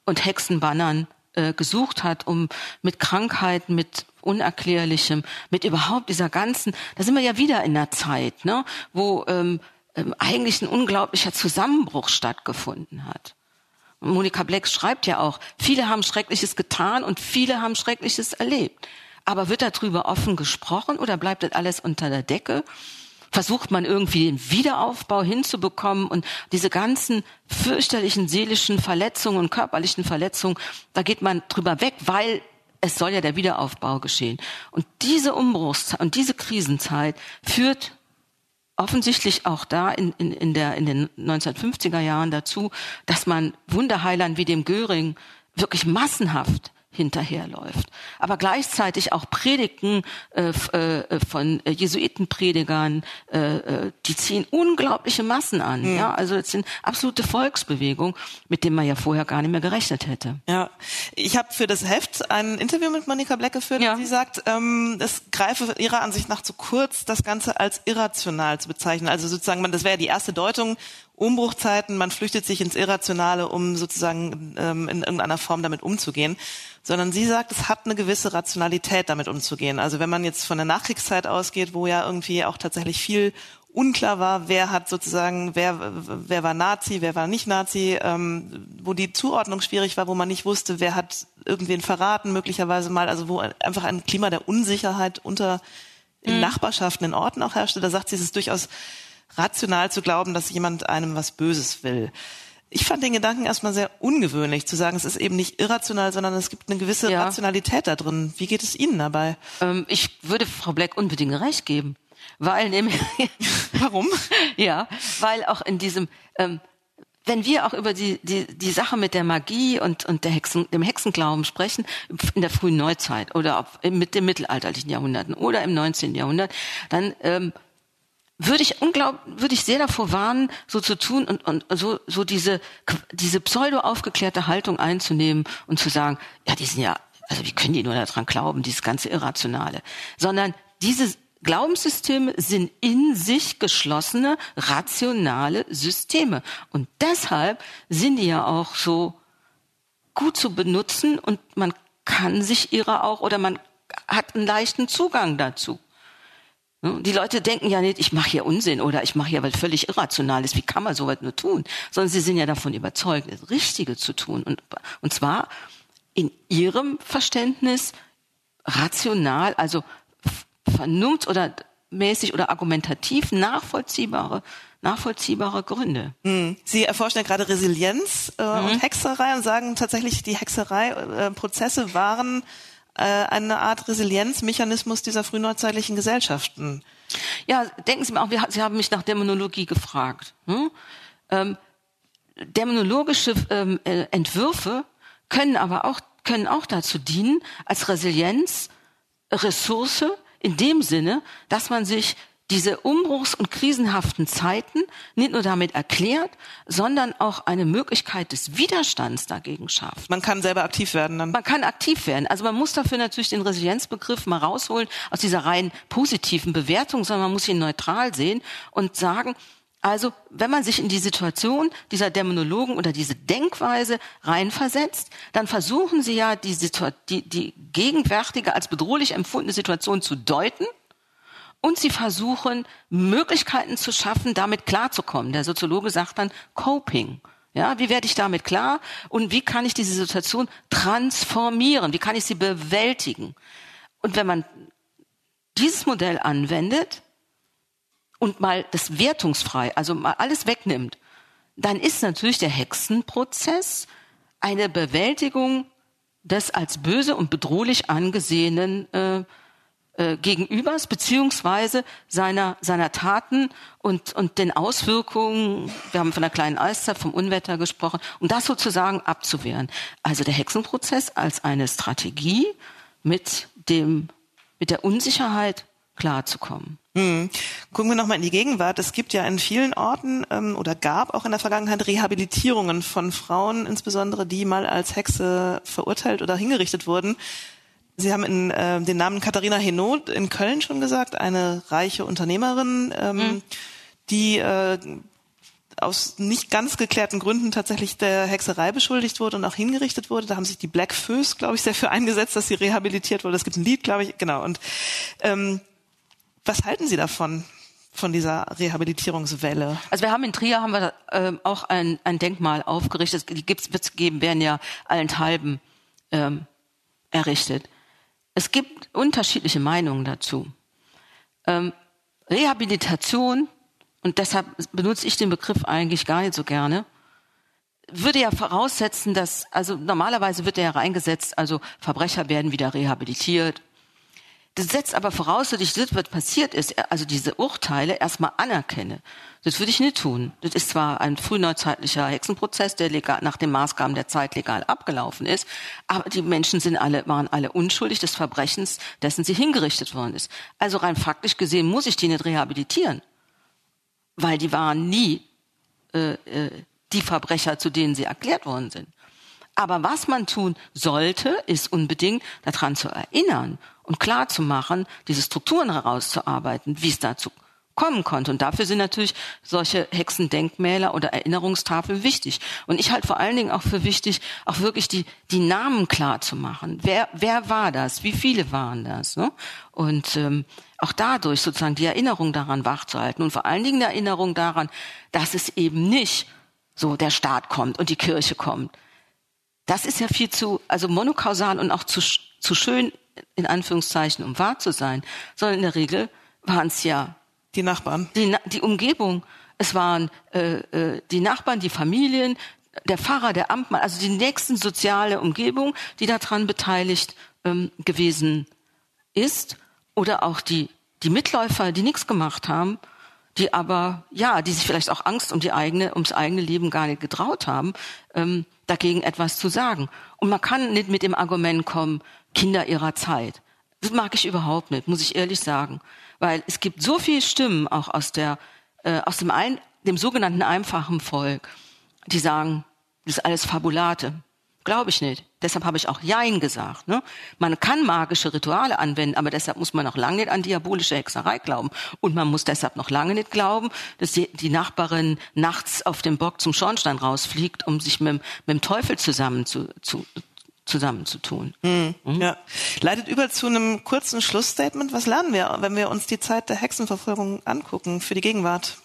und Hexenbannern äh, gesucht hat, um mit Krankheiten, mit Unerklärlichem, mit überhaupt dieser ganzen, da sind wir ja wieder in der Zeit, ne, wo ähm, eigentlich ein unglaublicher Zusammenbruch stattgefunden hat. Monika Black schreibt ja auch, viele haben Schreckliches getan und viele haben Schreckliches erlebt. Aber wird darüber offen gesprochen oder bleibt das alles unter der Decke? Versucht man irgendwie den Wiederaufbau hinzubekommen und diese ganzen fürchterlichen seelischen Verletzungen und körperlichen Verletzungen, da geht man drüber weg, weil es soll ja der Wiederaufbau geschehen. Und diese Umbruchszeit und diese Krisenzeit führt offensichtlich auch da in, in, in, der, in den 1950er Jahren dazu, dass man Wunderheilern wie dem Göring wirklich massenhaft hinterherläuft. Aber gleichzeitig auch Predigten äh, äh, von Jesuitenpredigern, äh, äh, die ziehen unglaubliche Massen an. Mhm. Ja, also es sind absolute Volksbewegung, mit dem man ja vorher gar nicht mehr gerechnet hätte. Ja, ich habe für das Heft ein Interview mit Monika Black geführt. Ja. Sie sagt, ähm, es greife ihrer Ansicht nach zu kurz, das Ganze als irrational zu bezeichnen. Also sozusagen, man, das wäre die erste Deutung Umbruchzeiten, man flüchtet sich ins Irrationale, um sozusagen ähm, in irgendeiner Form damit umzugehen, sondern sie sagt, es hat eine gewisse Rationalität, damit umzugehen. Also wenn man jetzt von der Nachkriegszeit ausgeht, wo ja irgendwie auch tatsächlich viel unklar war, wer hat sozusagen, wer, wer war Nazi, wer war nicht Nazi, ähm, wo die Zuordnung schwierig war, wo man nicht wusste, wer hat irgendwen verraten, möglicherweise mal, also wo einfach ein Klima der Unsicherheit unter in mhm. Nachbarschaften, in Orten auch herrschte. Da sagt sie, es ist durchaus rational zu glauben, dass jemand einem was Böses will. Ich fand den Gedanken erstmal sehr ungewöhnlich, zu sagen, es ist eben nicht irrational, sondern es gibt eine gewisse ja. Rationalität da drin. Wie geht es Ihnen dabei? Ähm, ich würde Frau Black unbedingt recht geben. Weil nämlich. Warum? ja, weil auch in diesem, ähm, wenn wir auch über die, die, die Sache mit der Magie und, und der Hexen, dem Hexenglauben sprechen, in der frühen Neuzeit oder ob, mit dem mittelalterlichen Jahrhunderten oder im 19. Jahrhundert, dann ähm, würde ich unglaublich, würde ich sehr davor warnen, so zu tun und, und so, so diese, diese pseudo aufgeklärte Haltung einzunehmen und zu sagen, ja, die sind ja, also wie können die nur daran glauben, dieses ganze Irrationale, sondern diese Glaubenssysteme sind in sich geschlossene, rationale Systeme. Und deshalb sind die ja auch so gut zu benutzen und man kann sich ihrer auch oder man hat einen leichten Zugang dazu. Die Leute denken ja nicht, ich mache hier Unsinn oder ich mache hier was völlig Irrationales. Wie kann man sowas nur tun? Sondern sie sind ja davon überzeugt, das Richtige zu tun. Und, und zwar in ihrem Verständnis rational, also vernunft oder mäßig oder argumentativ nachvollziehbare nachvollziehbare Gründe. Hm. Sie erforschen ja gerade Resilienz äh, mhm. und Hexerei und sagen tatsächlich, die Hexerei-Prozesse äh, waren eine Art Resilienzmechanismus dieser frühneuzeitlichen Gesellschaften. Ja, denken Sie mal auch, Sie haben mich nach Dämonologie gefragt. Hm? Ähm, dämonologische ähm, äh, Entwürfe können aber auch können auch dazu dienen, als Resilienz Ressource in dem Sinne, dass man sich diese umbruchs- und krisenhaften Zeiten nicht nur damit erklärt, sondern auch eine Möglichkeit des Widerstands dagegen schafft. Man kann selber aktiv werden dann. Man kann aktiv werden. Also man muss dafür natürlich den Resilienzbegriff mal rausholen aus dieser rein positiven Bewertung, sondern man muss ihn neutral sehen und sagen, also, wenn man sich in die Situation dieser Dämonologen oder diese Denkweise reinversetzt, dann versuchen sie ja, die, die, die gegenwärtige als bedrohlich empfundene Situation zu deuten und sie versuchen, Möglichkeiten zu schaffen, damit klarzukommen. Der Soziologe sagt dann Coping. Ja, wie werde ich damit klar und wie kann ich diese Situation transformieren? Wie kann ich sie bewältigen? Und wenn man dieses Modell anwendet, und mal das wertungsfrei, also mal alles wegnimmt, dann ist natürlich der Hexenprozess eine Bewältigung des als böse und bedrohlich angesehenen äh, äh, Gegenübers beziehungsweise seiner seiner Taten und und den Auswirkungen. Wir haben von der kleinen Eiszeit, vom Unwetter gesprochen, um das sozusagen abzuwehren. Also der Hexenprozess als eine Strategie mit dem mit der Unsicherheit klarzukommen. Hm. Gucken wir nochmal in die Gegenwart. Es gibt ja in vielen Orten ähm, oder gab auch in der Vergangenheit Rehabilitierungen von Frauen, insbesondere die mal als Hexe verurteilt oder hingerichtet wurden. Sie haben in, äh, den Namen Katharina Henot in Köln schon gesagt, eine reiche Unternehmerin, ähm, hm. die äh, aus nicht ganz geklärten Gründen tatsächlich der Hexerei beschuldigt wurde und auch hingerichtet wurde. Da haben sich die Black Föß, glaube ich, sehr für eingesetzt, dass sie rehabilitiert wurde. Es gibt ein Lied, glaube ich, genau. Und ähm, was halten Sie davon? von dieser Rehabilitierungswelle? Also wir haben in Trier haben wir äh, auch ein, ein Denkmal aufgerichtet. Die gibt's, wird's geben, werden ja allenthalben ähm, errichtet. Es gibt unterschiedliche Meinungen dazu. Ähm, Rehabilitation und deshalb benutze ich den Begriff eigentlich gar nicht so gerne würde ja voraussetzen, dass also normalerweise wird er ja reingesetzt, also Verbrecher werden wieder rehabilitiert das setzt aber voraus, dass ich das, was passiert ist, also diese Urteile erstmal anerkenne. Das würde ich nicht tun. Das ist zwar ein frühneuzeitlicher Hexenprozess, der legal, nach den Maßgaben der Zeit legal abgelaufen ist, aber die Menschen sind alle, waren alle unschuldig des Verbrechens, dessen sie hingerichtet worden ist. Also rein faktisch gesehen muss ich die nicht rehabilitieren, weil die waren nie äh, äh, die Verbrecher, zu denen sie erklärt worden sind. Aber was man tun sollte, ist unbedingt daran zu erinnern und klar zu machen, diese Strukturen herauszuarbeiten, wie es dazu kommen konnte. Und dafür sind natürlich solche Hexendenkmäler oder Erinnerungstafeln wichtig. Und ich halte vor allen Dingen auch für wichtig, auch wirklich die, die Namen klar zu machen. Wer, wer war das? Wie viele waren das? Ne? Und ähm, auch dadurch sozusagen die Erinnerung daran wachzuhalten und vor allen Dingen die Erinnerung daran, dass es eben nicht so der Staat kommt und die Kirche kommt. Das ist ja viel zu, also monokausal und auch zu, zu schön, in Anführungszeichen, um wahr zu sein, sondern in der Regel waren es ja die Nachbarn. Die, die Umgebung. Es waren äh, äh, die Nachbarn, die Familien, der Pfarrer, der Amtmann, also die nächsten soziale Umgebung, die daran beteiligt ähm, gewesen ist. Oder auch die, die Mitläufer, die nichts gemacht haben, die aber, ja, die sich vielleicht auch Angst um die eigene, ums eigene Leben gar nicht getraut haben, ähm, dagegen etwas zu sagen. Und man kann nicht mit dem Argument kommen, Kinder ihrer Zeit. Das mag ich überhaupt nicht, muss ich ehrlich sagen weil es gibt so viele Stimmen auch aus der äh, aus dem ein, dem sogenannten einfachen Volk, die sagen, das ist alles Fabulate. Glaube ich nicht. Deshalb habe ich auch Jein gesagt. Ne? Man kann magische Rituale anwenden, aber deshalb muss man noch lange nicht an diabolische Hexerei glauben. Und man muss deshalb noch lange nicht glauben, dass die, die Nachbarin nachts auf dem Bock zum Schornstein rausfliegt, um sich mit, mit dem Teufel zusammen zu, zu, zusammenzutun. Mhm. Mhm. Ja. Leitet über zu einem kurzen Schlussstatement. Was lernen wir, wenn wir uns die Zeit der Hexenverfolgung angucken für die Gegenwart?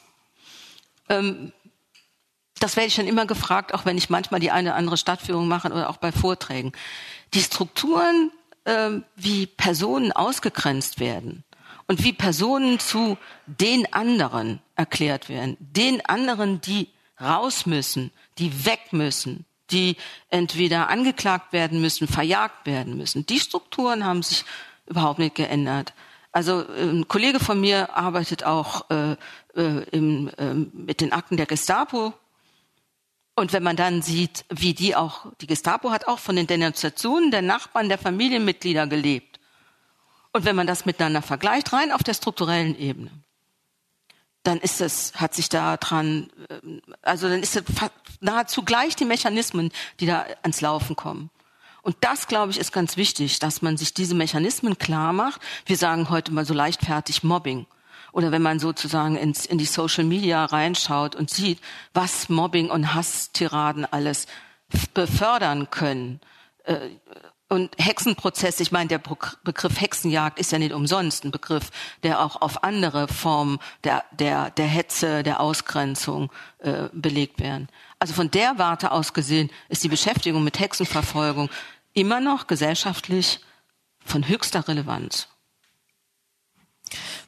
Ähm, das werde ich schon immer gefragt, auch wenn ich manchmal die eine oder andere Stadtführung mache oder auch bei Vorträgen. Die Strukturen, ähm, wie Personen ausgegrenzt werden und wie Personen zu den anderen erklärt werden, den anderen, die raus müssen, die weg müssen, die entweder angeklagt werden müssen, verjagt werden müssen. Die Strukturen haben sich überhaupt nicht geändert. Also ein Kollege von mir arbeitet auch äh, äh, im, äh, mit den Akten der Gestapo. Und wenn man dann sieht, wie die auch, die Gestapo hat auch von den Denunziationen der Nachbarn, der Familienmitglieder gelebt. Und wenn man das miteinander vergleicht, rein auf der strukturellen Ebene, dann ist es, hat sich da dran, äh, also dann ist es nahezu gleich die Mechanismen, die da ans Laufen kommen. Und das, glaube ich, ist ganz wichtig, dass man sich diese Mechanismen klar macht. Wir sagen heute mal so leichtfertig Mobbing. Oder wenn man sozusagen ins, in die Social Media reinschaut und sieht, was Mobbing und Hasstiraden alles befördern können. Äh, und Hexenprozess, ich meine, der Begriff Hexenjagd ist ja nicht umsonst ein Begriff, der auch auf andere Formen der, der, der Hetze, der Ausgrenzung äh, belegt werden. Also von der Warte aus gesehen ist die Beschäftigung mit Hexenverfolgung immer noch gesellschaftlich von höchster Relevanz.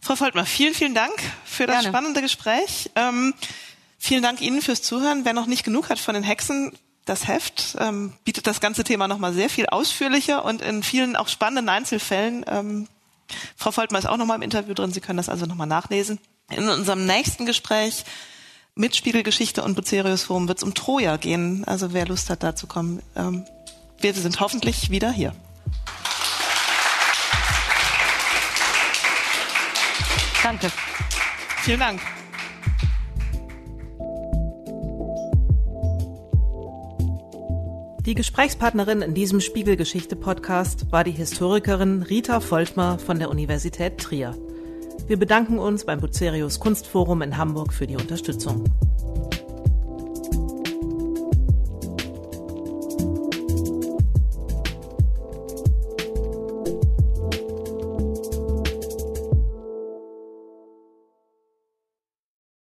Frau Voltmar, vielen, vielen Dank für das Gerne. spannende Gespräch. Ähm, vielen Dank Ihnen fürs Zuhören. Wer noch nicht genug hat von den Hexen, das Heft ähm, bietet das ganze Thema nochmal sehr viel ausführlicher und in vielen auch spannenden Einzelfällen. Ähm, Frau Voltmar ist auch nochmal im Interview drin. Sie können das also nochmal nachlesen. In unserem nächsten Gespräch mit Spiegelgeschichte und Bucerius Forum wird es um Troja gehen. Also wer Lust hat, da zu kommen. Ähm, wir sind hoffentlich wieder hier. Danke. Vielen Dank. Die Gesprächspartnerin in diesem Spiegelgeschichte-Podcast war die Historikerin Rita Voltmer von der Universität Trier. Wir bedanken uns beim Bucerius Kunstforum in Hamburg für die Unterstützung.